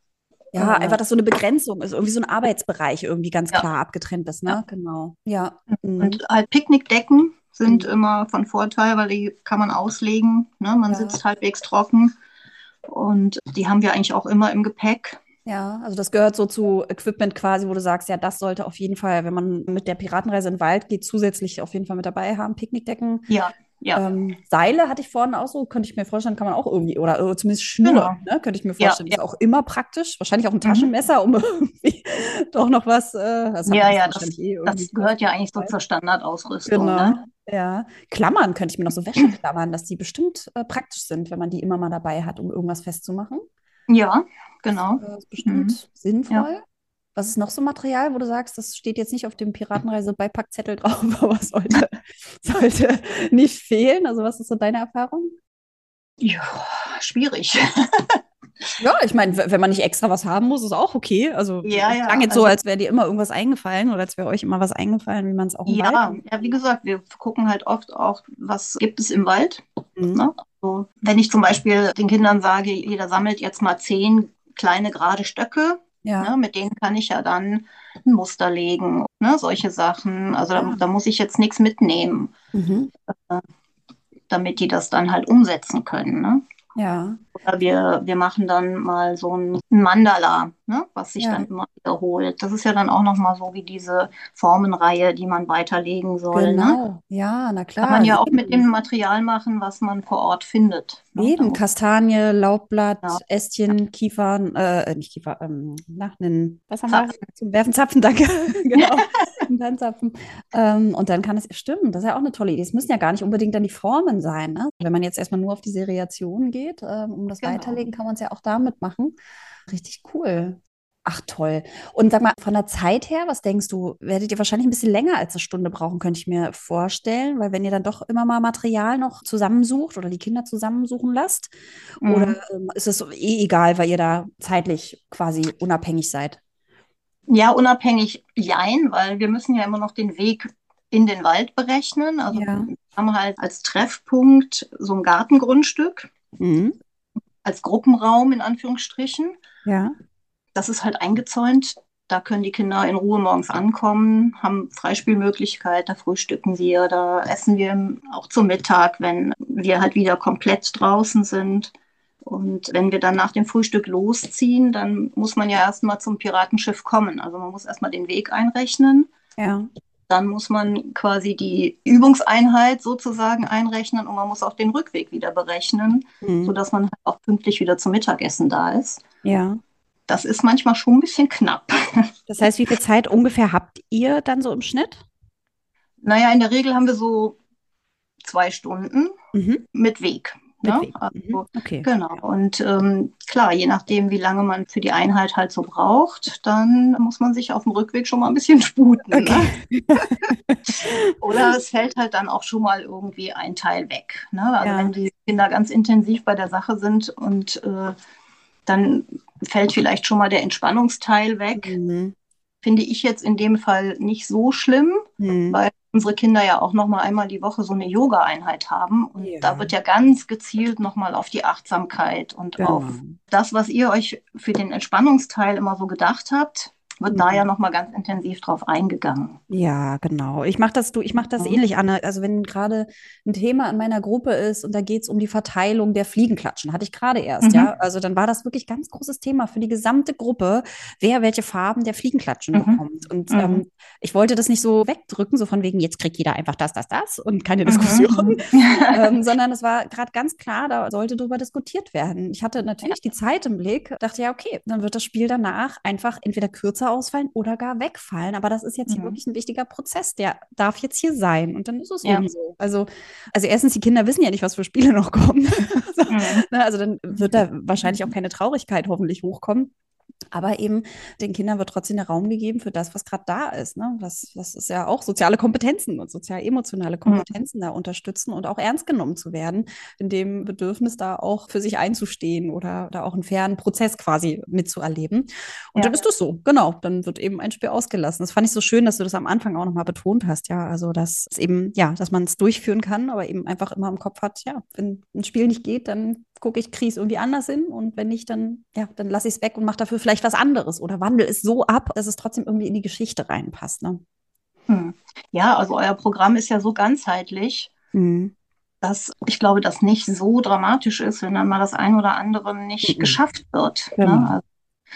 Ja, Äh, einfach, dass so eine Begrenzung ist, irgendwie so ein Arbeitsbereich irgendwie ganz Ja. klar abgetrennt ist, ne? Ja. Genau. Ja. Mhm. Und halt Picknickdecken sind Mhm. immer von Vorteil, weil die kann man auslegen. Ne? Man Ja. sitzt halbwegs trocken. Und die haben wir eigentlich auch immer im Gepäck. Ja, also das gehört so zu Equipment quasi, wo du sagst, ja, das sollte auf jeden Fall, wenn man mit der Piratenreise in den Wald geht, zusätzlich auf jeden Fall mit dabei haben. Picknickdecken. Ja, ja. Ähm, Seile hatte ich vorhin auch so, könnte ich mir vorstellen, kann man auch irgendwie, oder äh, zumindest Schnur, Genau. ne? Könnte ich mir Ja, vorstellen. Ist ja. auch immer praktisch. Wahrscheinlich auch ein Mhm. Taschenmesser, um irgendwie doch noch was. Äh, das Ja, ja, das, eh das gehört ja eigentlich so zur Standardausrüstung. Genau. Ne? Ja. Klammern könnte ich mir noch so Wäscheklammern, dass die bestimmt äh, praktisch sind, wenn man die immer mal dabei hat, um irgendwas festzumachen. Ja, genau. Das ist bestimmt Mhm. sinnvoll. Was ist noch so Material, wo du sagst, das steht jetzt nicht auf dem Piratenreise-Beipackzettel drauf, aber sollte, sollte nicht fehlen? Also, was ist so deine Erfahrung? Ja, schwierig. Ja, ich meine, wenn man nicht extra was haben muss, ist auch okay. Also Ja, ja, klang jetzt also- so, als wäre dir immer irgendwas eingefallen oder als wäre euch immer was eingefallen, wie man es auch im Ja, Wald ja, wie gesagt, wir gucken halt oft auch, was gibt es im Wald. Mhm. Ne? So, wenn ich zum Beispiel den Kindern sage, jeder sammelt jetzt mal zehn kleine gerade Stöcke, Ja. ne? mit denen kann ich ja dann ein Muster legen, ne? solche Sachen. Also da, da muss ich jetzt nichts mitnehmen, Mhm. damit die das dann halt umsetzen können. Ne? Ja. Oder wir, wir machen dann mal so ein Mandala, ne? was sich Ja. dann immer wiederholt. Das ist ja dann auch nochmal so wie diese Formenreihe, die man weiterlegen soll. Ne? Genau. Ja, na klar. Kann man ja auch mit dem Material machen, was man vor Ort findet. ne? Eben, Da- Kastanie, Laubblatt, Ja. Ästchen, Kiefern, äh, nicht Kiefer, ähm, nach einen, was haben wir? Zapfen. Zum Werfen Zapfen, danke. genau. Zum Tannenzapfen. Ähm, und dann kann es, stimmt, das ist ja auch eine tolle Idee. Es müssen ja gar nicht unbedingt dann die Formen sein. Ne? Wenn man jetzt erstmal nur auf die Seriation geht, ähm, um das Genau. Weiterlegen, kann man es ja auch damit machen. Richtig cool. Ach toll. Und sag mal, von der Zeit her, was denkst du, werdet ihr wahrscheinlich ein bisschen länger als eine Stunde brauchen, könnte ich mir vorstellen, weil wenn ihr dann doch immer mal Material noch zusammensucht oder die Kinder zusammensuchen lasst, Mhm. oder ähm, ist es eh egal, weil ihr da zeitlich quasi unabhängig seid? Ja, unabhängig jein, weil wir müssen ja immer noch den Weg in den Wald berechnen. Also Ja. wir haben halt als Treffpunkt so ein Gartengrundstück, Mhm. als Gruppenraum in Anführungsstrichen. Ja. Das ist halt eingezäunt. Da können die Kinder in Ruhe morgens ankommen, haben Freispielmöglichkeit, da frühstücken wir, da essen wir auch zum Mittag, wenn wir halt wieder komplett draußen sind. Und wenn wir dann nach dem Frühstück losziehen, dann muss man ja erstmal zum Piratenschiff kommen. Also man muss erstmal den Weg einrechnen. Ja. Dann muss man quasi die Übungseinheit sozusagen einrechnen und man muss auch den Rückweg wieder berechnen, Mhm. sodass man halt auch pünktlich wieder zum Mittagessen da ist. Ja. Das ist manchmal schon ein bisschen knapp. Das heißt, wie viel Zeit ungefähr habt ihr dann so im Schnitt? Naja, in der Regel haben wir so zwei Stunden Mhm. mit Weg. Ne? Also, Mhm. Okay. Genau. Und ähm, klar, je nachdem, wie lange man für die Einheit halt so braucht, dann muss man sich auf dem Rückweg schon mal ein bisschen sputen. Ne? Oder es fällt halt dann auch schon mal irgendwie ein Teil weg. Ne? Also Ja. wenn die Kinder ganz intensiv bei der Sache sind und äh, dann fällt vielleicht schon mal der Entspannungsteil weg. Mhm. Finde ich jetzt in dem Fall nicht so schlimm, Mhm. weil unsere Kinder ja auch noch mal einmal die Woche so eine Yoga-Einheit haben. Und Ja. da wird ja ganz gezielt noch mal auf die Achtsamkeit und Genau. auf das, was ihr euch für den Entspannungsteil immer so gedacht habt, wird da Mhm. ja noch mal ganz intensiv drauf eingegangen. Ja, genau. Ich mache das, du, ich mache das Mhm. ähnlich, Anne. Also wenn gerade ein Thema in meiner Gruppe ist und da geht es um die Verteilung der Fliegenklatschen, hatte ich gerade erst, Mhm. ja. Also dann war das wirklich ganz großes Thema für die gesamte Gruppe, wer welche Farben der Fliegenklatschen Mhm. bekommt. Und Mhm. ähm, ich wollte das nicht so wegdrücken, so von wegen, jetzt kriegt jeder einfach das, das, das und keine Mhm. Diskussion. ähm, sondern es war gerade ganz klar, da sollte darüber diskutiert werden. Ich hatte natürlich die Zeit im Blick, dachte ja, okay, dann wird das Spiel danach einfach entweder kürzer ausfallen oder gar wegfallen. Aber das ist jetzt hier Mhm. wirklich ein wichtiger Prozess, der darf jetzt hier sein. Und dann ist es Ja. eben so. Also, also erstens, die Kinder wissen ja nicht, was für Spiele noch kommen. so, Mhm. ne, also dann wird da wahrscheinlich auch keine Traurigkeit hoffentlich hochkommen. Aber eben den Kindern wird trotzdem der Raum gegeben für das, was gerade da ist. Ne? Das, das ist ja auch soziale Kompetenzen und sozial-emotionale Kompetenzen da unterstützen und auch ernst genommen zu werden, in dem Bedürfnis da auch für sich einzustehen oder da auch einen fairen Prozess quasi mitzuerleben. Und Ja. dann ist das so, genau. Dann wird eben ein Spiel ausgelassen. Das fand ich so schön, dass du das am Anfang auch nochmal betont hast, ja. Also, dass es eben, ja, dass man es durchführen kann, aber eben einfach immer im Kopf hat, ja, wenn ein Spiel nicht geht, dann gucke ich, kriege es irgendwie anders hin und wenn nicht, dann, ja, dann lasse ich es weg und mache dafür vielleicht was anderes oder wandle es so ab, dass es trotzdem irgendwie in die Geschichte reinpasst. Ne? Hm. Ja, also euer Programm ist ja so ganzheitlich, Mhm. dass ich glaube, das nicht so dramatisch ist, wenn dann mal das ein oder andere nicht Mhm. geschafft wird. Genau. Ne? Also,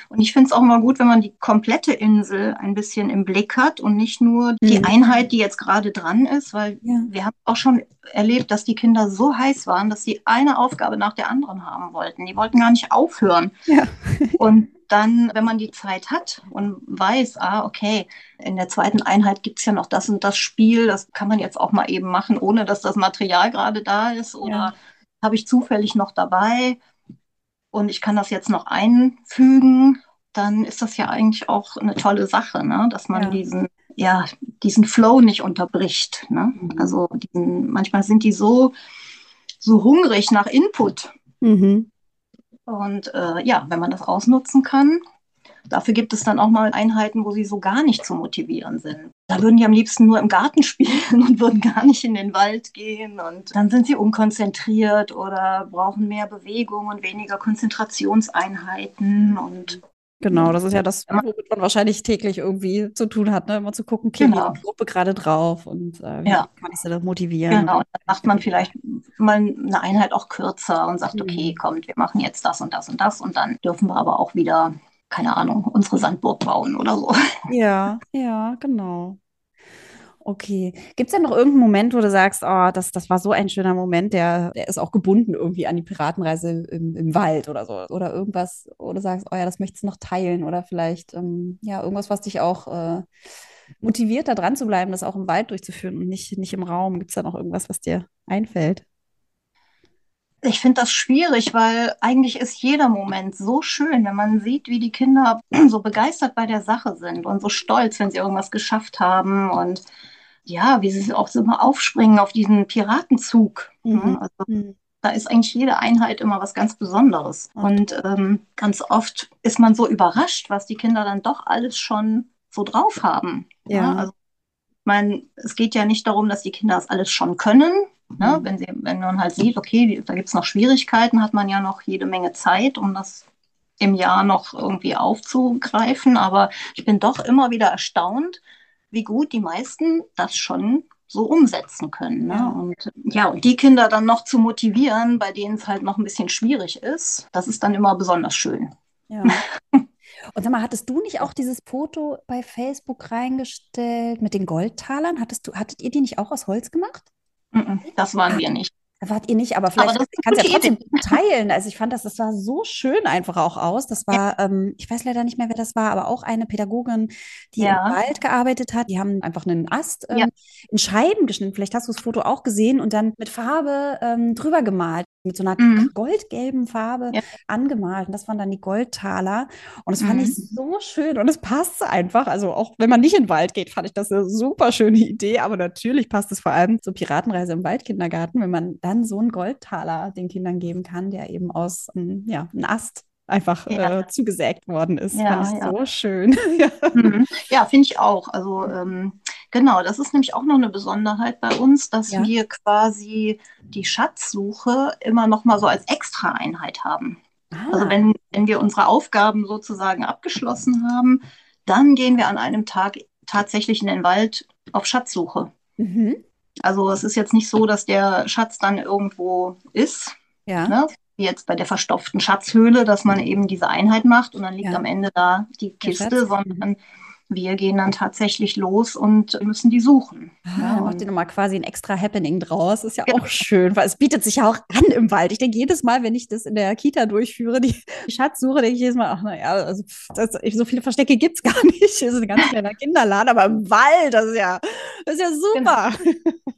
und ich finde es auch mal gut, wenn man die komplette Insel ein bisschen im Blick hat und nicht nur die Mhm. Einheit, die jetzt gerade dran ist, weil Ja. wir haben auch schon erlebt, dass die Kinder so heiß waren, dass sie eine Aufgabe nach der anderen haben wollten. Die wollten gar nicht aufhören. Ja. Und dann, wenn man die Zeit hat und weiß, ah, okay, in der zweiten Einheit gibt es ja noch das und das Spiel, das kann man jetzt auch mal eben machen, ohne dass das Material gerade da ist oder Ja. habe ich zufällig noch dabei und ich kann das jetzt noch einfügen dann ist das ja eigentlich auch eine tolle Sache, ne? dass man ja. diesen, ja, diesen Flow nicht unterbricht. Ne? Mhm. Also diesen, manchmal sind die so, so hungrig nach Input. Mhm. Und äh, ja, wenn man das ausnutzen kann, dafür gibt es dann auch mal Einheiten, wo sie so gar nicht zu motivieren sind. Da würden die am liebsten nur im Garten spielen und würden gar nicht in den Wald gehen. Und dann sind sie unkonzentriert oder brauchen mehr Bewegung und weniger Konzentrationseinheiten. Und Genau, das ist ja das, womit man wahrscheinlich täglich irgendwie zu tun hat, ne? immer zu gucken, okay, genau. die Gruppe gerade drauf und äh, wie ja. kann ich sie da motivieren? Genau, dann macht man vielleicht mal eine Einheit auch kürzer und sagt, mhm. okay, kommt, wir machen jetzt das und das und das und dann dürfen wir aber auch wieder, keine Ahnung, unsere Sandburg bauen oder so. Ja, ja, genau. Okay. Gibt es denn noch irgendeinen Moment, wo du sagst, oh, das, das war so ein schöner Moment, der, der ist auch gebunden irgendwie an die Piratenreise im, im Wald oder so? Oder irgendwas, wo du sagst, oh ja, das möchtest du noch teilen oder vielleicht ähm, ja, irgendwas, was dich auch äh, motiviert, da dran zu bleiben, das auch im Wald durchzuführen und nicht, nicht im Raum. Gibt es da noch irgendwas, was dir einfällt? Ich finde das schwierig, weil eigentlich ist jeder Moment so schön, wenn man sieht, wie die Kinder so begeistert bei der Sache sind und so stolz, wenn sie irgendwas geschafft haben und ja, wie sie auch so immer aufspringen auf diesen Piratenzug. Mhm. Also, mhm. da ist eigentlich jede Einheit immer was ganz Besonderes. Und ähm, ganz oft ist man so überrascht, was die Kinder dann doch alles schon so drauf haben. Ja. ja also, ich meine, es geht ja nicht darum, dass die Kinder das alles schon können. Ne? Mhm. Wenn, sie, wenn man halt sieht, okay, da gibt es noch Schwierigkeiten, hat man ja noch jede Menge Zeit, um das im Jahr noch irgendwie aufzugreifen. Aber ich bin doch immer wieder erstaunt, wie gut die meisten das schon so umsetzen können. Ne? Und ja, und die Kinder dann noch zu motivieren, bei denen es halt noch ein bisschen schwierig ist, das ist dann immer besonders schön. Ja. Und sag mal, hattest du nicht auch dieses Foto bei Facebook reingestellt mit den Goldtalern? Hattest du, hattet ihr die nicht auch aus Holz gemacht? Das waren wir nicht. Wart ihr nicht, aber vielleicht kannst du ja trotzdem Idee. teilen. Also ich fand das, das sah so schön einfach auch aus. Das war, ja. ähm, ich weiß leider nicht mehr, wer das war, aber auch eine Pädagogin, die ja. im Wald gearbeitet hat. Die haben einfach einen Ast ähm, ja. in Scheiben geschnitten. Vielleicht hast du das Foto auch gesehen und dann mit Farbe ähm, drüber gemalt mit so einer mhm. goldgelben Farbe ja. angemalt. Und das waren dann die Goldtaler. Und das fand mhm. ich so schön und es passt einfach. Also auch wenn man nicht in den Wald geht, fand ich das eine super schöne Idee. Aber natürlich passt es vor allem zur Piratenreise im Waldkindergarten, wenn man dann so einen Goldtaler den Kindern geben kann, der eben aus ähm, ja, einem Ast einfach ja. äh, zugesägt worden ist. Ja, Fand ich so schön. mhm. Ja, finde ich auch. Also ähm, genau, das ist nämlich auch noch eine Besonderheit bei uns, dass ja. wir quasi die Schatzsuche immer noch mal so als Extra-Einheit haben. Ah. Also wenn, wenn wir unsere Aufgaben sozusagen abgeschlossen haben, dann gehen wir an einem Tag tatsächlich in den Wald auf Schatzsuche. Mhm. Also es ist jetzt nicht so, dass der Schatz dann irgendwo ist. Ja. Ne? wie jetzt bei der verstopften Schatzhöhle, dass man eben diese Einheit macht und dann liegt ja. am Ende da die Kiste, sondern wir gehen dann tatsächlich los und müssen die suchen. Ah, ja, macht ihr nochmal quasi ein extra Happening draus. Ist ja genau. auch schön, weil es bietet sich ja auch an im Wald. Ich denke jedes Mal, wenn ich das in der Kita durchführe, die Schatzsuche, denke ich jedes Mal, ach naja, also das, so viele Verstecke gibt es gar nicht. Das ist ein ganz kleiner Kinderladen, aber im Wald, das ist ja, das ist ja super. Genau.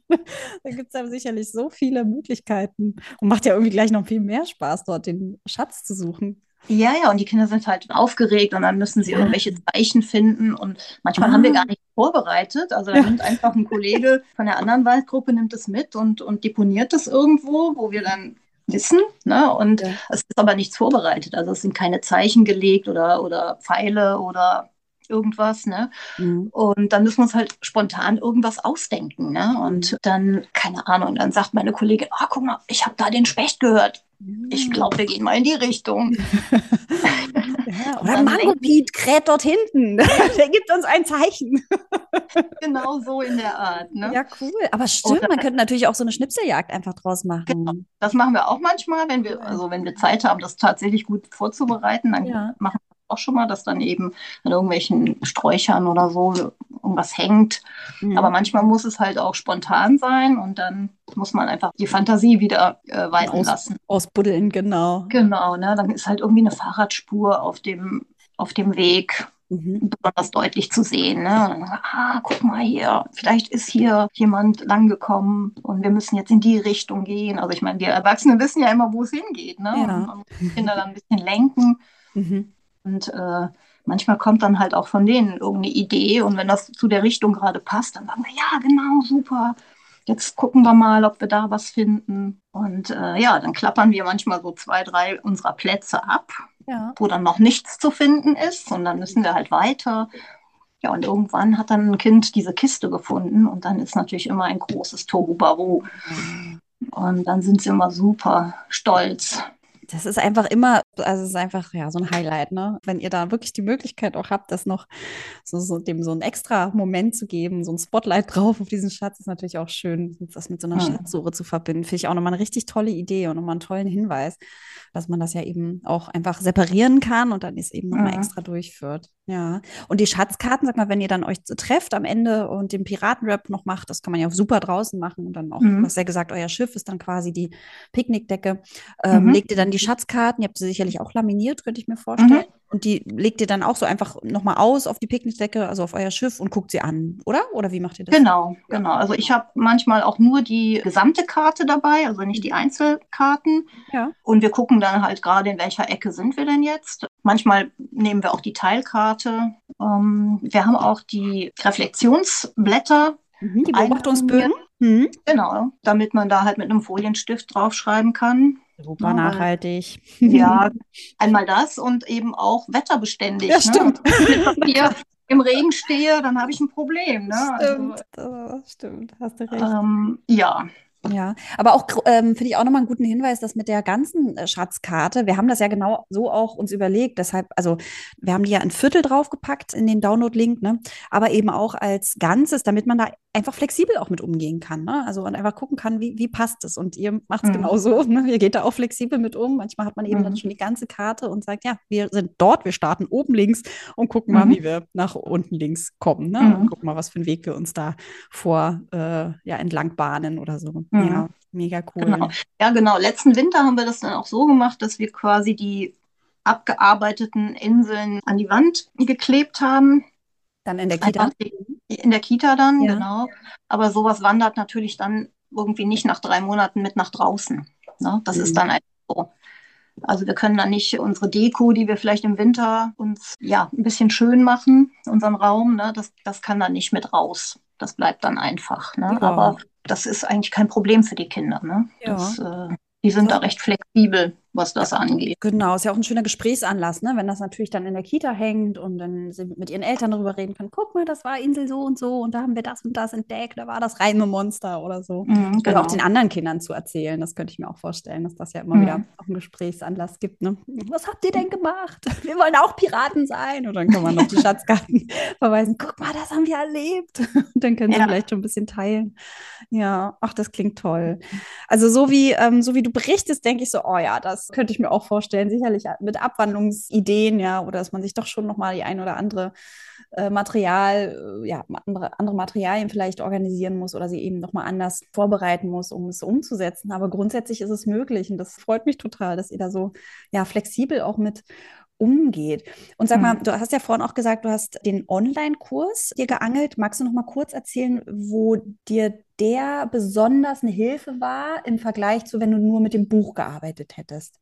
da gibt es ja sicherlich so viele Möglichkeiten und macht ja irgendwie gleich noch viel mehr Spaß, dort den Schatz zu suchen. Ja, ja, und die Kinder sind halt aufgeregt und dann müssen sie irgendwelche Zeichen finden und manchmal ah. haben wir ah. gar nicht vorbereitet. Also da ja. nimmt einfach ein Kollege von der anderen Waldgruppe, nimmt es mit und, und deponiert es irgendwo, wo wir dann wissen. Ne? Und ja. es ist aber nichts vorbereitet. Also es sind keine Zeichen gelegt oder, oder Pfeile oder irgendwas, ne? Mhm. Und dann müssen wir uns halt spontan irgendwas ausdenken, ne? Und mhm. dann, keine Ahnung, dann sagt meine Kollegin, ah, guck mal, ich habe da den Specht gehört. Ich glaube, wir gehen mal in die Richtung. ja, oder Mango Pete kräht dort hinten. Der gibt uns ein Zeichen. genau so in der Art. Ne? Ja, cool. Aber stimmt, man könnte natürlich auch so eine Schnipseljagd einfach draus machen. Genau. Das machen wir auch manchmal, wenn wir, also wenn wir Zeit haben, das tatsächlich gut vorzubereiten, dann ja. machen auch schon mal, dass dann eben an irgendwelchen Sträuchern oder so irgendwas hängt. Mhm. Aber manchmal muss es halt auch spontan sein und dann muss man einfach die Fantasie wieder äh, walten Aus, lassen. Ausbuddeln, genau. Genau, ne? dann ist halt irgendwie eine Fahrradspur auf dem, auf dem Weg. Mhm. besonders deutlich zu sehen. Ne? Dann, ah, guck mal hier, vielleicht ist hier jemand langgekommen und wir müssen jetzt in die Richtung gehen. Also ich meine, wir Erwachsene wissen ja immer, wo es hingeht. Ne? Ja. Und, und Kinder dann ein bisschen lenken. Mhm. Und äh, manchmal kommt dann halt auch von denen irgendeine Idee und wenn das zu der Richtung gerade passt, dann sagen wir, ja, genau, super. Jetzt gucken wir mal, ob wir da was finden. Und äh, ja, dann klappern wir manchmal so zwei, drei unserer Plätze ab, ja. wo dann noch nichts zu finden ist. Und dann müssen wir halt weiter. Ja, und irgendwann hat dann ein Kind diese Kiste gefunden und dann ist natürlich immer ein großes Tohuwabohu. Mhm. Und dann sind sie immer super stolz. Das ist einfach immer, also es ist einfach ja so ein Highlight, ne? Wenn ihr da wirklich die Möglichkeit auch habt, das noch so, so dem so einen extra Moment zu geben, so ein Spotlight drauf auf diesen Schatz, ist natürlich auch schön, das mit so einer ja. Schatzsuche zu verbinden. Finde ich auch nochmal eine richtig tolle Idee und nochmal einen tollen Hinweis, dass man das ja eben auch einfach separieren kann und dann ist eben nochmal ja. extra durchführt. Ja. Und die Schatzkarten, sag mal, wenn ihr dann euch trefft am Ende und den Piratenrap noch macht, das kann man ja auch super draußen machen und dann auch, mhm. du hast ja gesagt, euer Schiff ist dann quasi die Picknickdecke. Ähm, mhm. Legt ihr dann die Schatzkarten, ihr habt sie sicherlich auch laminiert, könnte ich mir vorstellen. Mhm. Und die legt ihr dann auch so einfach nochmal aus auf die Picknickdecke, also auf euer Schiff und guckt sie an, oder? Oder wie macht ihr das? Genau, genau. Also ich habe manchmal auch nur die gesamte Karte dabei, also nicht die Einzelkarten. Ja. Und wir gucken dann halt gerade, in welcher Ecke sind wir denn jetzt. Manchmal nehmen wir auch die Teilkarte. Ähm, wir haben auch die Reflexionsblätter. Mhm, die Beobachtungsbögen. Mhm. Genau, damit man da halt mit einem Folienstift draufschreiben kann. Super ja, nachhaltig. Ja, einmal das und eben auch wetterbeständig. Ja, ne? stimmt. Wenn ich im Regen stehe, dann habe ich ein Problem. Ne? Stimmt, also, stimmt, hast du recht. Ähm, ja, ja, aber auch ähm, finde ich auch nochmal einen guten Hinweis, dass mit der ganzen äh, Schatzkarte, wir haben das ja genau so auch uns überlegt, deshalb, also wir haben die ja ein Viertel draufgepackt in den Download-Link, ne? aber eben auch als Ganzes, damit man da einfach flexibel auch mit umgehen kann. Ne? Also und einfach gucken kann, wie, wie passt es. Und ihr macht es mhm. genauso. Ne? Ihr geht da auch flexibel mit um. Manchmal hat man eben mhm. dann schon die ganze Karte und sagt, ja, wir sind dort, wir starten oben links und gucken mhm. mal, wie wir nach unten links kommen. Ne? Und mhm. gucken mal, was für einen Weg wir uns da vor äh, ja, entlang bahnen oder so. Ja, mhm. mega cool. Genau. Ja, genau. Letzten Winter haben wir das dann auch so gemacht, dass wir quasi die abgearbeiteten Inseln an die Wand geklebt haben dann in der Kita? In der Kita dann, ja. genau. Aber sowas wandert natürlich dann irgendwie nicht nach drei Monaten mit nach draußen. Ne? Das mhm. ist dann einfach so. Also wir können dann nicht unsere Deko, die wir vielleicht im Winter uns ja ein bisschen schön machen, unseren Raum, ne? das, das kann dann nicht mit raus. Das bleibt dann einfach. Ne? Ja. Aber das ist eigentlich kein Problem für die Kinder. Ne? Ja. Das, äh, die sind so. da recht flexibel was das angeht. Genau, ist ja auch ein schöner Gesprächsanlass, ne? wenn das natürlich dann in der Kita hängt und dann sie mit ihren Eltern darüber reden können, guck mal, das war Insel so und so und da haben wir das und das entdeckt, da war das Monster oder so. Mhm, genau. Oder auch den anderen Kindern zu erzählen, das könnte ich mir auch vorstellen, dass das ja immer mhm. wieder auch einen Gesprächsanlass gibt. Ne? Was habt ihr denn gemacht? Wir wollen auch Piraten sein. Und dann kann man noch die Schatzkarten verweisen, guck mal, das haben wir erlebt. Und dann können sie ja. vielleicht schon ein bisschen teilen. Ja, ach, das klingt toll. Also so wie, ähm, so wie du berichtest, denke ich so, oh ja, das könnte ich mir auch vorstellen, sicherlich mit Abwandlungsideen, ja, oder dass man sich doch schon nochmal die ein oder andere äh, Material, äh, ja, andere, andere Materialien vielleicht organisieren muss oder sie eben nochmal anders vorbereiten muss, um es umzusetzen. Aber grundsätzlich ist es möglich und das freut mich total, dass ihr da so ja, flexibel auch mit umgeht. Und sag mal, mhm. du hast ja vorhin auch gesagt, du hast den Online-Kurs dir geangelt. Magst du noch mal kurz erzählen, wo dir der besonders eine Hilfe war im Vergleich zu, wenn du nur mit dem Buch gearbeitet hättest?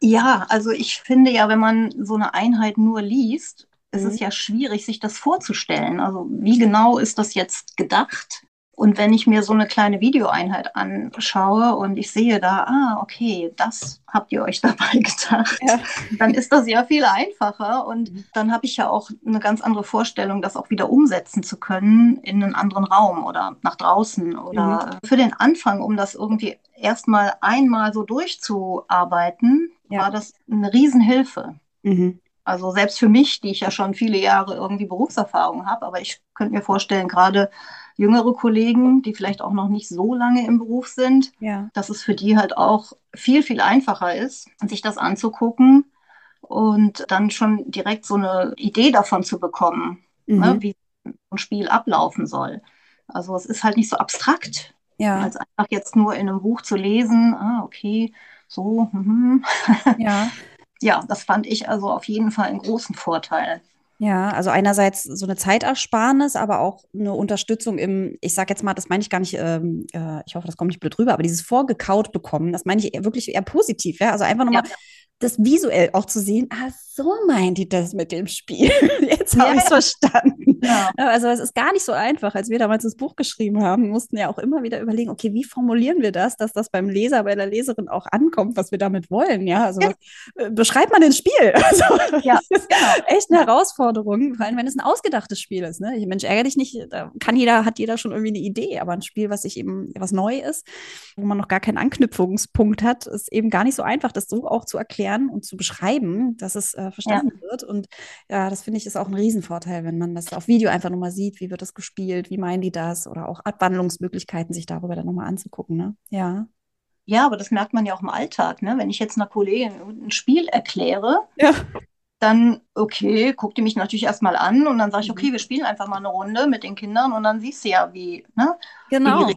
Ja, also ich finde ja, wenn man so eine Einheit nur liest, mhm. ist es mhm. ja schwierig, sich das vorzustellen. Also wie genau ist das jetzt gedacht? Und wenn ich mir so eine kleine Videoeinheit anschaue und ich sehe da, ah, okay, das habt ihr euch dabei gedacht, ja. dann ist das ja viel einfacher. Und mhm. dann habe ich ja auch eine ganz andere Vorstellung, das auch wieder umsetzen zu können in einen anderen Raum oder nach draußen. Oder mhm. für den Anfang, um das irgendwie erstmal einmal so durchzuarbeiten, ja. war das eine Riesenhilfe. Mhm. Also selbst für mich, die ich ja schon viele Jahre irgendwie Berufserfahrung habe, aber ich könnte mir vorstellen, gerade jüngere Kollegen, die vielleicht auch noch nicht so lange im Beruf sind, ja. dass es für die halt auch viel, viel einfacher ist, sich das anzugucken und dann schon direkt so eine Idee davon zu bekommen, ne, mhm. ne, wie ein Spiel ablaufen soll. Also es ist halt nicht so abstrakt, ja. als einfach jetzt nur in einem Buch zu lesen, ah, okay, so. Mhm. Ja. ja, das fand ich also auf jeden Fall einen großen Vorteil. Ja, also einerseits so eine Zeitersparnis, aber auch eine Unterstützung im, ich sage jetzt mal, das meine ich gar nicht, ähm, äh, ich hoffe, das kommt nicht blöd rüber, aber dieses vorgekaut bekommen, das meine ich wirklich eher positiv, ja. Also einfach nochmal ja das visuell auch zu sehen, ah, so meint die das mit dem Spiel. Jetzt habe ja, ich es verstanden. Ja. Also es ist gar nicht so einfach. Als wir damals das Buch geschrieben haben, mussten ja auch immer wieder überlegen, okay, wie formulieren wir das, dass das beim Leser, bei der Leserin auch ankommt, was wir damit wollen. Ja, also ja. Was, äh, beschreibt man ein Spiel. Also, ja, das ist genau. echt eine Herausforderung, vor allem wenn es ein ausgedachtes Spiel ist. Ne? Ich, Mensch, ärgere dich nicht, da kann jeder, hat jeder schon irgendwie eine Idee, aber ein Spiel, was sich eben was neu ist, wo man noch gar keinen Anknüpfungspunkt hat, ist eben gar nicht so einfach, das so auch zu erklären und zu beschreiben, dass es äh, verstanden ja. wird. Und ja, das finde ich ist auch ein Riesenvorteil, wenn man das auf Video einfach nochmal sieht, wie wird das gespielt, wie meinen die das oder auch Abwandlungsmöglichkeiten, sich darüber dann nochmal anzugucken. Ne? Ja. Ja, aber das merkt man ja auch im Alltag. Ne? Wenn ich jetzt einer Kollegin ein Spiel erkläre, ja. dann, okay, guckt die mich natürlich erstmal an und dann sage ich, mhm. okay, wir spielen einfach mal eine Runde mit den Kindern und dann siehst du ja, wie, ne, genau. wie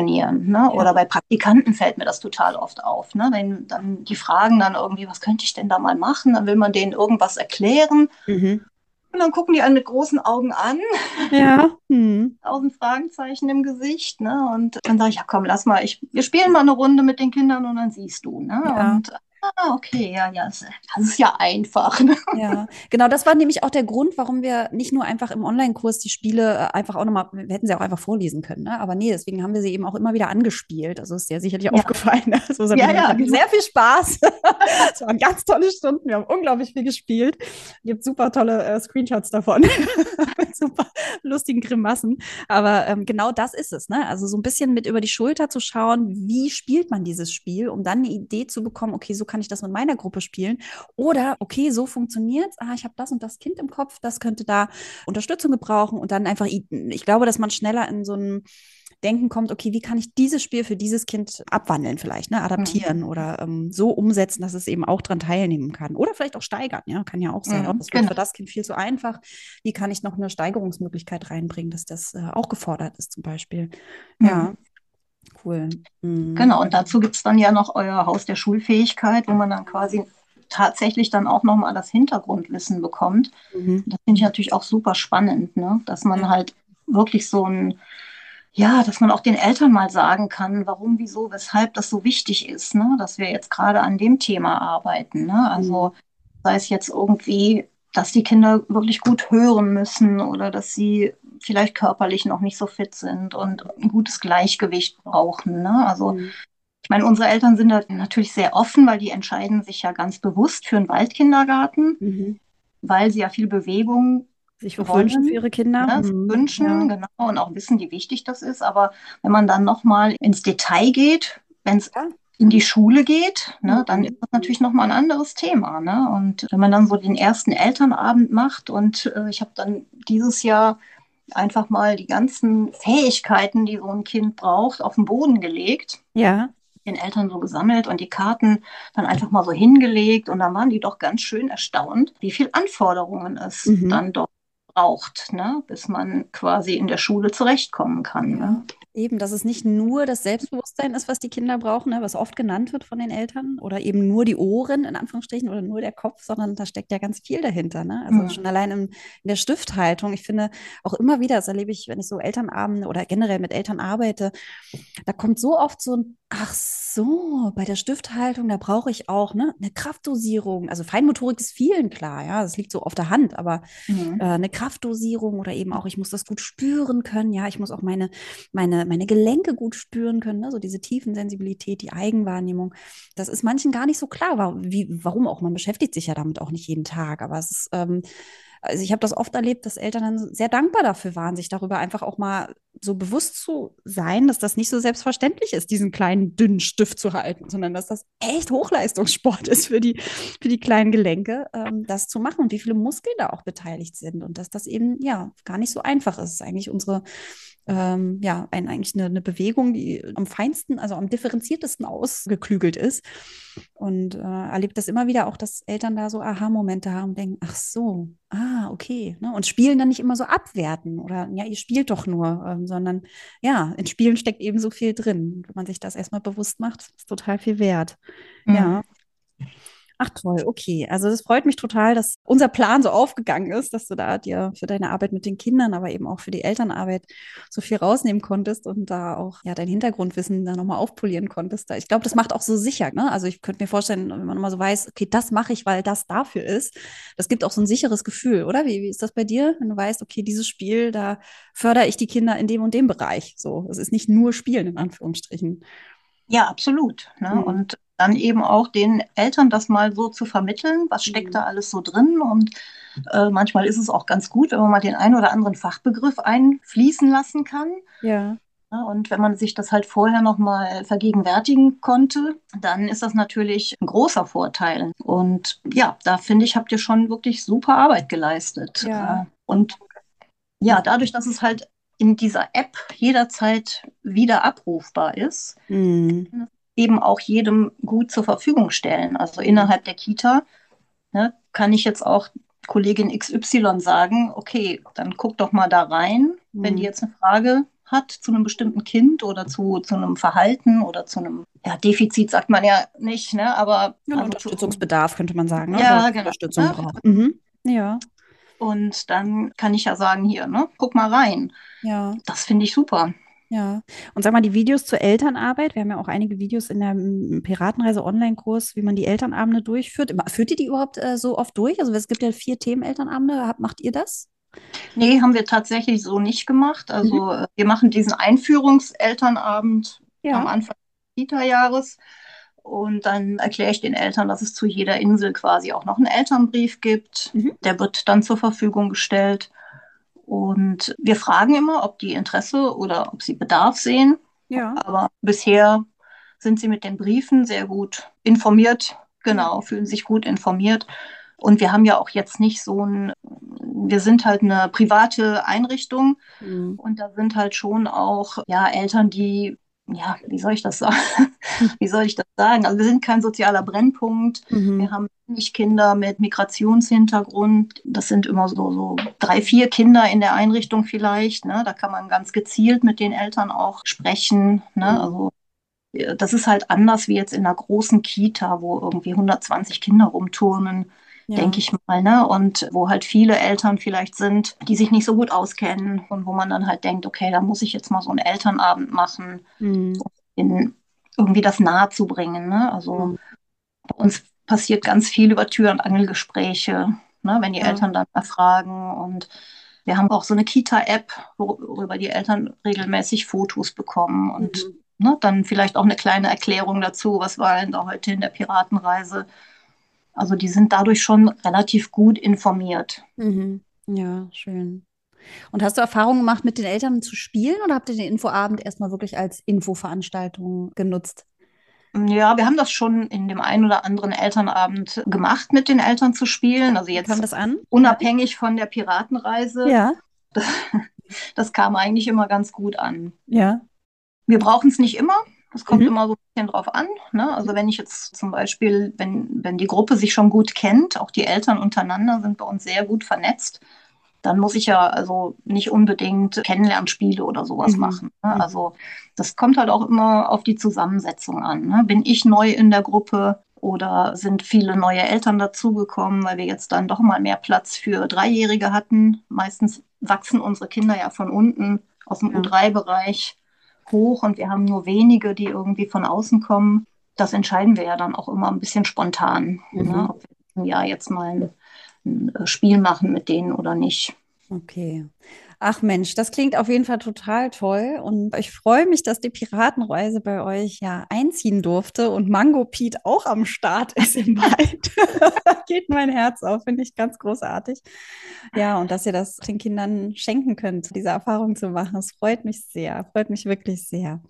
funktionieren. Ne? Ja. Oder bei Praktikanten fällt mir das total oft auf. Ne? Wenn dann die fragen dann irgendwie, was könnte ich denn da mal machen? Dann will man denen irgendwas erklären. Mhm. Und dann gucken die einen mit großen Augen an. Ja. Hm. Tausend Fragezeichen im Gesicht. Ne? Und dann sage ich, ja komm, lass mal, ich, wir spielen mal eine Runde mit den Kindern und dann siehst du. Ne? Ja. Und Ah, okay, ja, ja, das ist ja einfach. Ne? Ja, genau, das war nämlich auch der Grund, warum wir nicht nur einfach im Online-Kurs die Spiele äh, einfach auch nochmal, wir hätten sie auch einfach vorlesen können, ne? aber nee, deswegen haben wir sie eben auch immer wieder angespielt. Also ist dir sicherlich ja. aufgefallen. Ne? So, ja, ja, sehr viel Spaß. Es waren ganz tolle Stunden, wir haben unglaublich viel gespielt. Es gibt super tolle äh, Screenshots davon. super lustigen Grimassen. Aber ähm, genau das ist es, ne? Also so ein bisschen mit über die Schulter zu schauen, wie spielt man dieses Spiel, um dann eine Idee zu bekommen, okay, so kann ich das mit meiner Gruppe spielen. Oder, okay, so funktioniert es. Ah, ich habe das und das Kind im Kopf, das könnte da Unterstützung gebrauchen und dann einfach, ich glaube, dass man schneller in so ein Denken kommt, okay, wie kann ich dieses Spiel für dieses Kind abwandeln vielleicht, ne, adaptieren mhm. oder ähm, so umsetzen, dass es eben auch daran teilnehmen kann. Oder vielleicht auch steigern, ja, kann ja auch sein. Mhm, das wird genau. für das Kind viel zu einfach. Wie kann ich noch eine Steigerungsmöglichkeit reinbringen, dass das äh, auch gefordert ist zum Beispiel. Mhm. Ja. Cool. Mhm. Genau, und dazu gibt es dann ja noch euer Haus der Schulfähigkeit, wo man dann quasi tatsächlich dann auch nochmal das Hintergrundwissen bekommt. Mhm. Das finde ich natürlich auch super spannend, ne? dass man halt wirklich so ein, ja, dass man auch den Eltern mal sagen kann, warum, wieso, weshalb das so wichtig ist, ne? dass wir jetzt gerade an dem Thema arbeiten. Ne? Also mhm. sei es jetzt irgendwie, dass die Kinder wirklich gut hören müssen oder dass sie vielleicht körperlich noch nicht so fit sind und ein gutes Gleichgewicht brauchen. Ne? Also mhm. ich meine, unsere Eltern sind da natürlich sehr offen, weil die entscheiden sich ja ganz bewusst für einen Waldkindergarten, mhm. weil sie ja viel Bewegung sich wünschen für ihre Kinder. Ne? Mhm. Wünschen, ja. genau, und auch wissen, wie wichtig das ist. Aber wenn man dann nochmal ins Detail geht, wenn es ja. in die Schule geht, ne, mhm. dann ist das natürlich nochmal ein anderes Thema. Ne? Und wenn man dann so den ersten Elternabend macht und äh, ich habe dann dieses Jahr einfach mal die ganzen Fähigkeiten, die so ein Kind braucht, auf den Boden gelegt. Ja. Den Eltern so gesammelt und die Karten dann einfach mal so hingelegt. Und dann waren die doch ganz schön erstaunt, wie viel Anforderungen es mhm. dann doch braucht, ne? bis man quasi in der Schule zurechtkommen kann. Ne? Eben, dass es nicht nur das Selbstbewusstsein ist, was die Kinder brauchen, ne, was oft genannt wird von den Eltern, oder eben nur die Ohren in Anführungsstrichen oder nur der Kopf, sondern da steckt ja ganz viel dahinter. Ne? Also mhm. schon allein in, in, der Stifthaltung. Ich finde auch immer wieder, das erlebe ich, wenn ich so Elternabende oder generell mit Eltern arbeite, da kommt so oft so ein, ach so, bei der Stifthaltung, da brauche ich auch ne, eine Kraftdosierung. Also Feinmotorik ist vielen klar, ja, das liegt so auf der Hand, aber mhm. äh, eine Kraftdosierung oder eben auch, ich muss das gut spüren können, ja, ich muss auch meine, meine meine, Gelenke gut spüren können, ne? so diese Tiefensensibilität, die Eigenwahrnehmung. Das ist manchen gar nicht so klar, wie, warum auch. Man beschäftigt sich ja damit auch nicht jeden Tag, aber es ist, ähm, also ich habe das oft erlebt, dass Eltern dann sehr dankbar dafür waren, sich darüber einfach auch mal so bewusst zu sein, dass das nicht so selbstverständlich ist, diesen kleinen dünnen Stift zu halten, sondern dass das echt Hochleistungssport ist für die, für die kleinen Gelenke, ähm, das zu machen und wie viele Muskeln da auch beteiligt sind und dass das eben ja gar nicht so einfach ist eigentlich unsere ähm, ja, ein, eigentlich eine, eine, Bewegung, die am feinsten, also am differenziertesten ausgeklügelt ist. Und äh, erlebt das immer wieder auch, dass Eltern da so Aha-Momente haben und denken, ach so, ah, okay. Ne? Und spielen dann nicht immer so abwerten oder ja, ihr spielt doch nur, ähm, sondern ja, in Spielen steckt eben so viel drin. Wenn man sich das erstmal bewusst macht, ist total viel wert. Mhm. Ja. Ach toll, okay. Also das freut mich total, dass unser Plan so aufgegangen ist, dass du da dir für deine Arbeit mit den Kindern, aber eben auch für die Elternarbeit so viel rausnehmen konntest und da auch ja dein Hintergrundwissen da nochmal aufpolieren konntest. Ich glaube, das macht auch so sicher. Ne? Also ich könnte mir vorstellen, wenn man immer so weiß, okay, das mache ich, weil das dafür ist, das gibt auch so ein sicheres Gefühl, oder? Wie, wie ist das bei dir, wenn du weißt, okay, dieses Spiel, da fördere ich die Kinder in dem und dem Bereich. So, es ist nicht nur Spielen in Anführungsstrichen. Ja, absolut. Ne? Mhm. Und dann eben auch den Eltern das mal so zu vermitteln, was steckt mhm. da alles so drin. Und äh, manchmal ist es auch ganz gut, wenn man mal den einen oder anderen Fachbegriff einfließen lassen kann. Ja. und wenn man sich das halt vorher nochmal vergegenwärtigen konnte, dann ist das natürlich ein großer Vorteil. Und ja, da finde ich, habt ihr schon wirklich super Arbeit geleistet. Ja. Äh, und ja, dadurch, dass es halt in dieser App jederzeit wieder abrufbar ist, mhm eben auch jedem gut zur Verfügung stellen. Also innerhalb der Kita ne, kann ich jetzt auch Kollegin XY sagen, okay, dann guck doch mal da rein, mhm. wenn die mhm. jetzt eine Frage hat zu einem bestimmten Kind oder zu, zu einem Verhalten oder zu einem ja, Defizit, sagt man ja nicht, ne? aber ja, also Unterstützungsbedarf könnte man sagen. Ne? Ja, genau. Unterstützung ja. braucht. Mhm. Ja. Und dann kann ich ja sagen, hier, ne, guck mal rein. Ja. Das finde ich super. Ja, und sag mal, die Videos zur Elternarbeit, wir haben ja auch einige Videos in der Piratenreise Online-Kurs, wie man die Elternabende durchführt. Führt ihr die überhaupt äh, so oft durch? Also es gibt ja vier Themen Elternabende. Macht ihr das? Nee, haben wir tatsächlich so nicht gemacht. Also mhm. Äh, wir machen diesen Einführungselternabend ja. am Anfang des Kita-Jahres. Und dann erkläre ich den Eltern, dass es zu jeder Insel quasi auch noch einen Elternbrief gibt. Mhm. Der wird dann zur Verfügung gestellt. Und wir fragen immer, ob die Interesse oder ob sie Bedarf sehen. Ja. Aber bisher sind sie mit den Briefen sehr gut informiert, genau, fühlen sich gut informiert. Und wir haben ja auch jetzt nicht so ein, wir sind halt eine private Einrichtung mhm. und da sind halt schon auch ja Eltern, die ja, wie soll ich das sagen? wie soll ich das sagen? Also wir sind kein sozialer Brennpunkt. Mhm. Wir haben nicht Kinder mit Migrationshintergrund. Das sind immer so, so drei, vier Kinder in der Einrichtung vielleicht. Ne? Da kann man ganz gezielt mit den Eltern auch sprechen. Ne? Mhm. Also das ist halt anders wie jetzt in einer großen Kita, wo irgendwie 120 Kinder rumturnen ja. denke ich mal, ne? Und wo halt viele Eltern vielleicht sind, die sich nicht so gut auskennen und wo man dann halt denkt, okay, da muss ich jetzt mal so einen Elternabend machen, mhm. um irgendwie das nahe zu bringen. Ne? Also mhm. bei uns passiert ganz viel über Tür- und Angelgespräche, ne? wenn die ja. Eltern dann erfragen und wir haben auch so eine Kita-App, worüber die Eltern regelmäßig Fotos bekommen und mhm. ne, dann vielleicht auch eine kleine Erklärung dazu, was war denn da heute in der Piratenreise also die sind dadurch schon relativ gut informiert. Mhm. Ja, schön. Und hast du Erfahrungen gemacht, mit den Eltern zu spielen oder habt ihr den Infoabend erstmal wirklich als Infoveranstaltung genutzt? Ja, wir haben das schon in dem einen oder anderen Elternabend gemacht, mit den Eltern zu spielen. Also jetzt kam das an? unabhängig von der Piratenreise. Ja. Das, das kam eigentlich immer ganz gut an. Ja. Wir brauchen es nicht immer. Das kommt mhm. immer so ein bisschen drauf an. Ne? Also wenn ich jetzt zum Beispiel, wenn, wenn die Gruppe sich schon gut kennt, auch die Eltern untereinander sind bei uns sehr gut vernetzt, dann muss ich ja also nicht unbedingt Kennenlernspiele oder sowas mhm. machen. Ne? Mhm. Also das kommt halt auch immer auf die Zusammensetzung an. Ne? Bin ich neu in der Gruppe oder sind viele neue Eltern dazugekommen, weil wir jetzt dann doch mal mehr Platz für Dreijährige hatten. Meistens wachsen unsere Kinder ja von unten aus dem ja. U3-Bereich hoch und wir haben nur wenige, die irgendwie von außen kommen. Das entscheiden wir ja dann auch immer ein bisschen spontan, mhm. ne? ob wir ja jetzt mal ein, ein äh, Spiel machen mit denen oder nicht. Okay. Ach Mensch, das klingt auf jeden Fall total toll und ich freue mich, dass die Piratenreise bei euch ja einziehen durfte und Mango Pete auch am Start ist im Wald. Geht mein Herz auf, finde ich ganz großartig. Ja, und dass ihr das den Kindern schenken könnt, diese Erfahrung zu machen. Es freut mich sehr, freut mich wirklich sehr.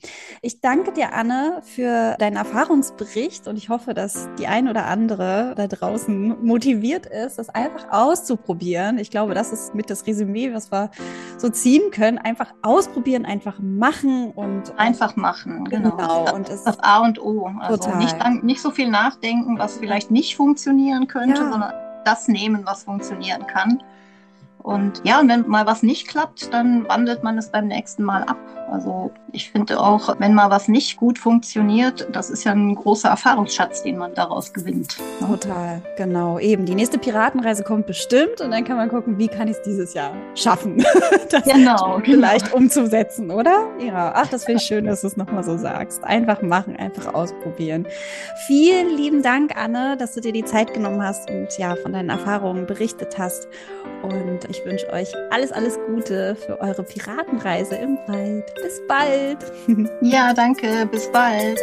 Ich danke dir, Anne, für deinen Erfahrungsbericht und ich hoffe, dass die ein oder andere da draußen motiviert ist, das einfach auszuprobieren. Ich glaube, das ist mit das Resümee, was wir so ziehen können. Einfach ausprobieren, einfach machen und einfach machen, genau. genau. Und das, das A und O. Also total. Nicht, nicht so viel nachdenken, was vielleicht nicht funktionieren könnte, ja. sondern das nehmen, was funktionieren kann. Und ja, und wenn mal was nicht klappt, dann wandelt man es beim nächsten Mal ab Also ich finde auch, wenn mal was nicht gut funktioniert, das ist ja ein großer Erfahrungsschatz, den man daraus gewinnt. Ne? Total, genau. Eben, die nächste Piratenreise kommt bestimmt und dann kann man gucken, wie kann ich es dieses Jahr schaffen, das genau, genau. vielleicht genau. umzusetzen, oder? Ja, ach, das finde ich schön, dass du es nochmal so sagst. Einfach machen, einfach ausprobieren. Vielen lieben Dank, Anne, dass du dir die Zeit genommen hast und ja, von deinen Erfahrungen berichtet hast. Und ich wünsche euch alles, alles Gute für eure Piratenreise im Wald. Bis bald. Ja, danke. Bis bald.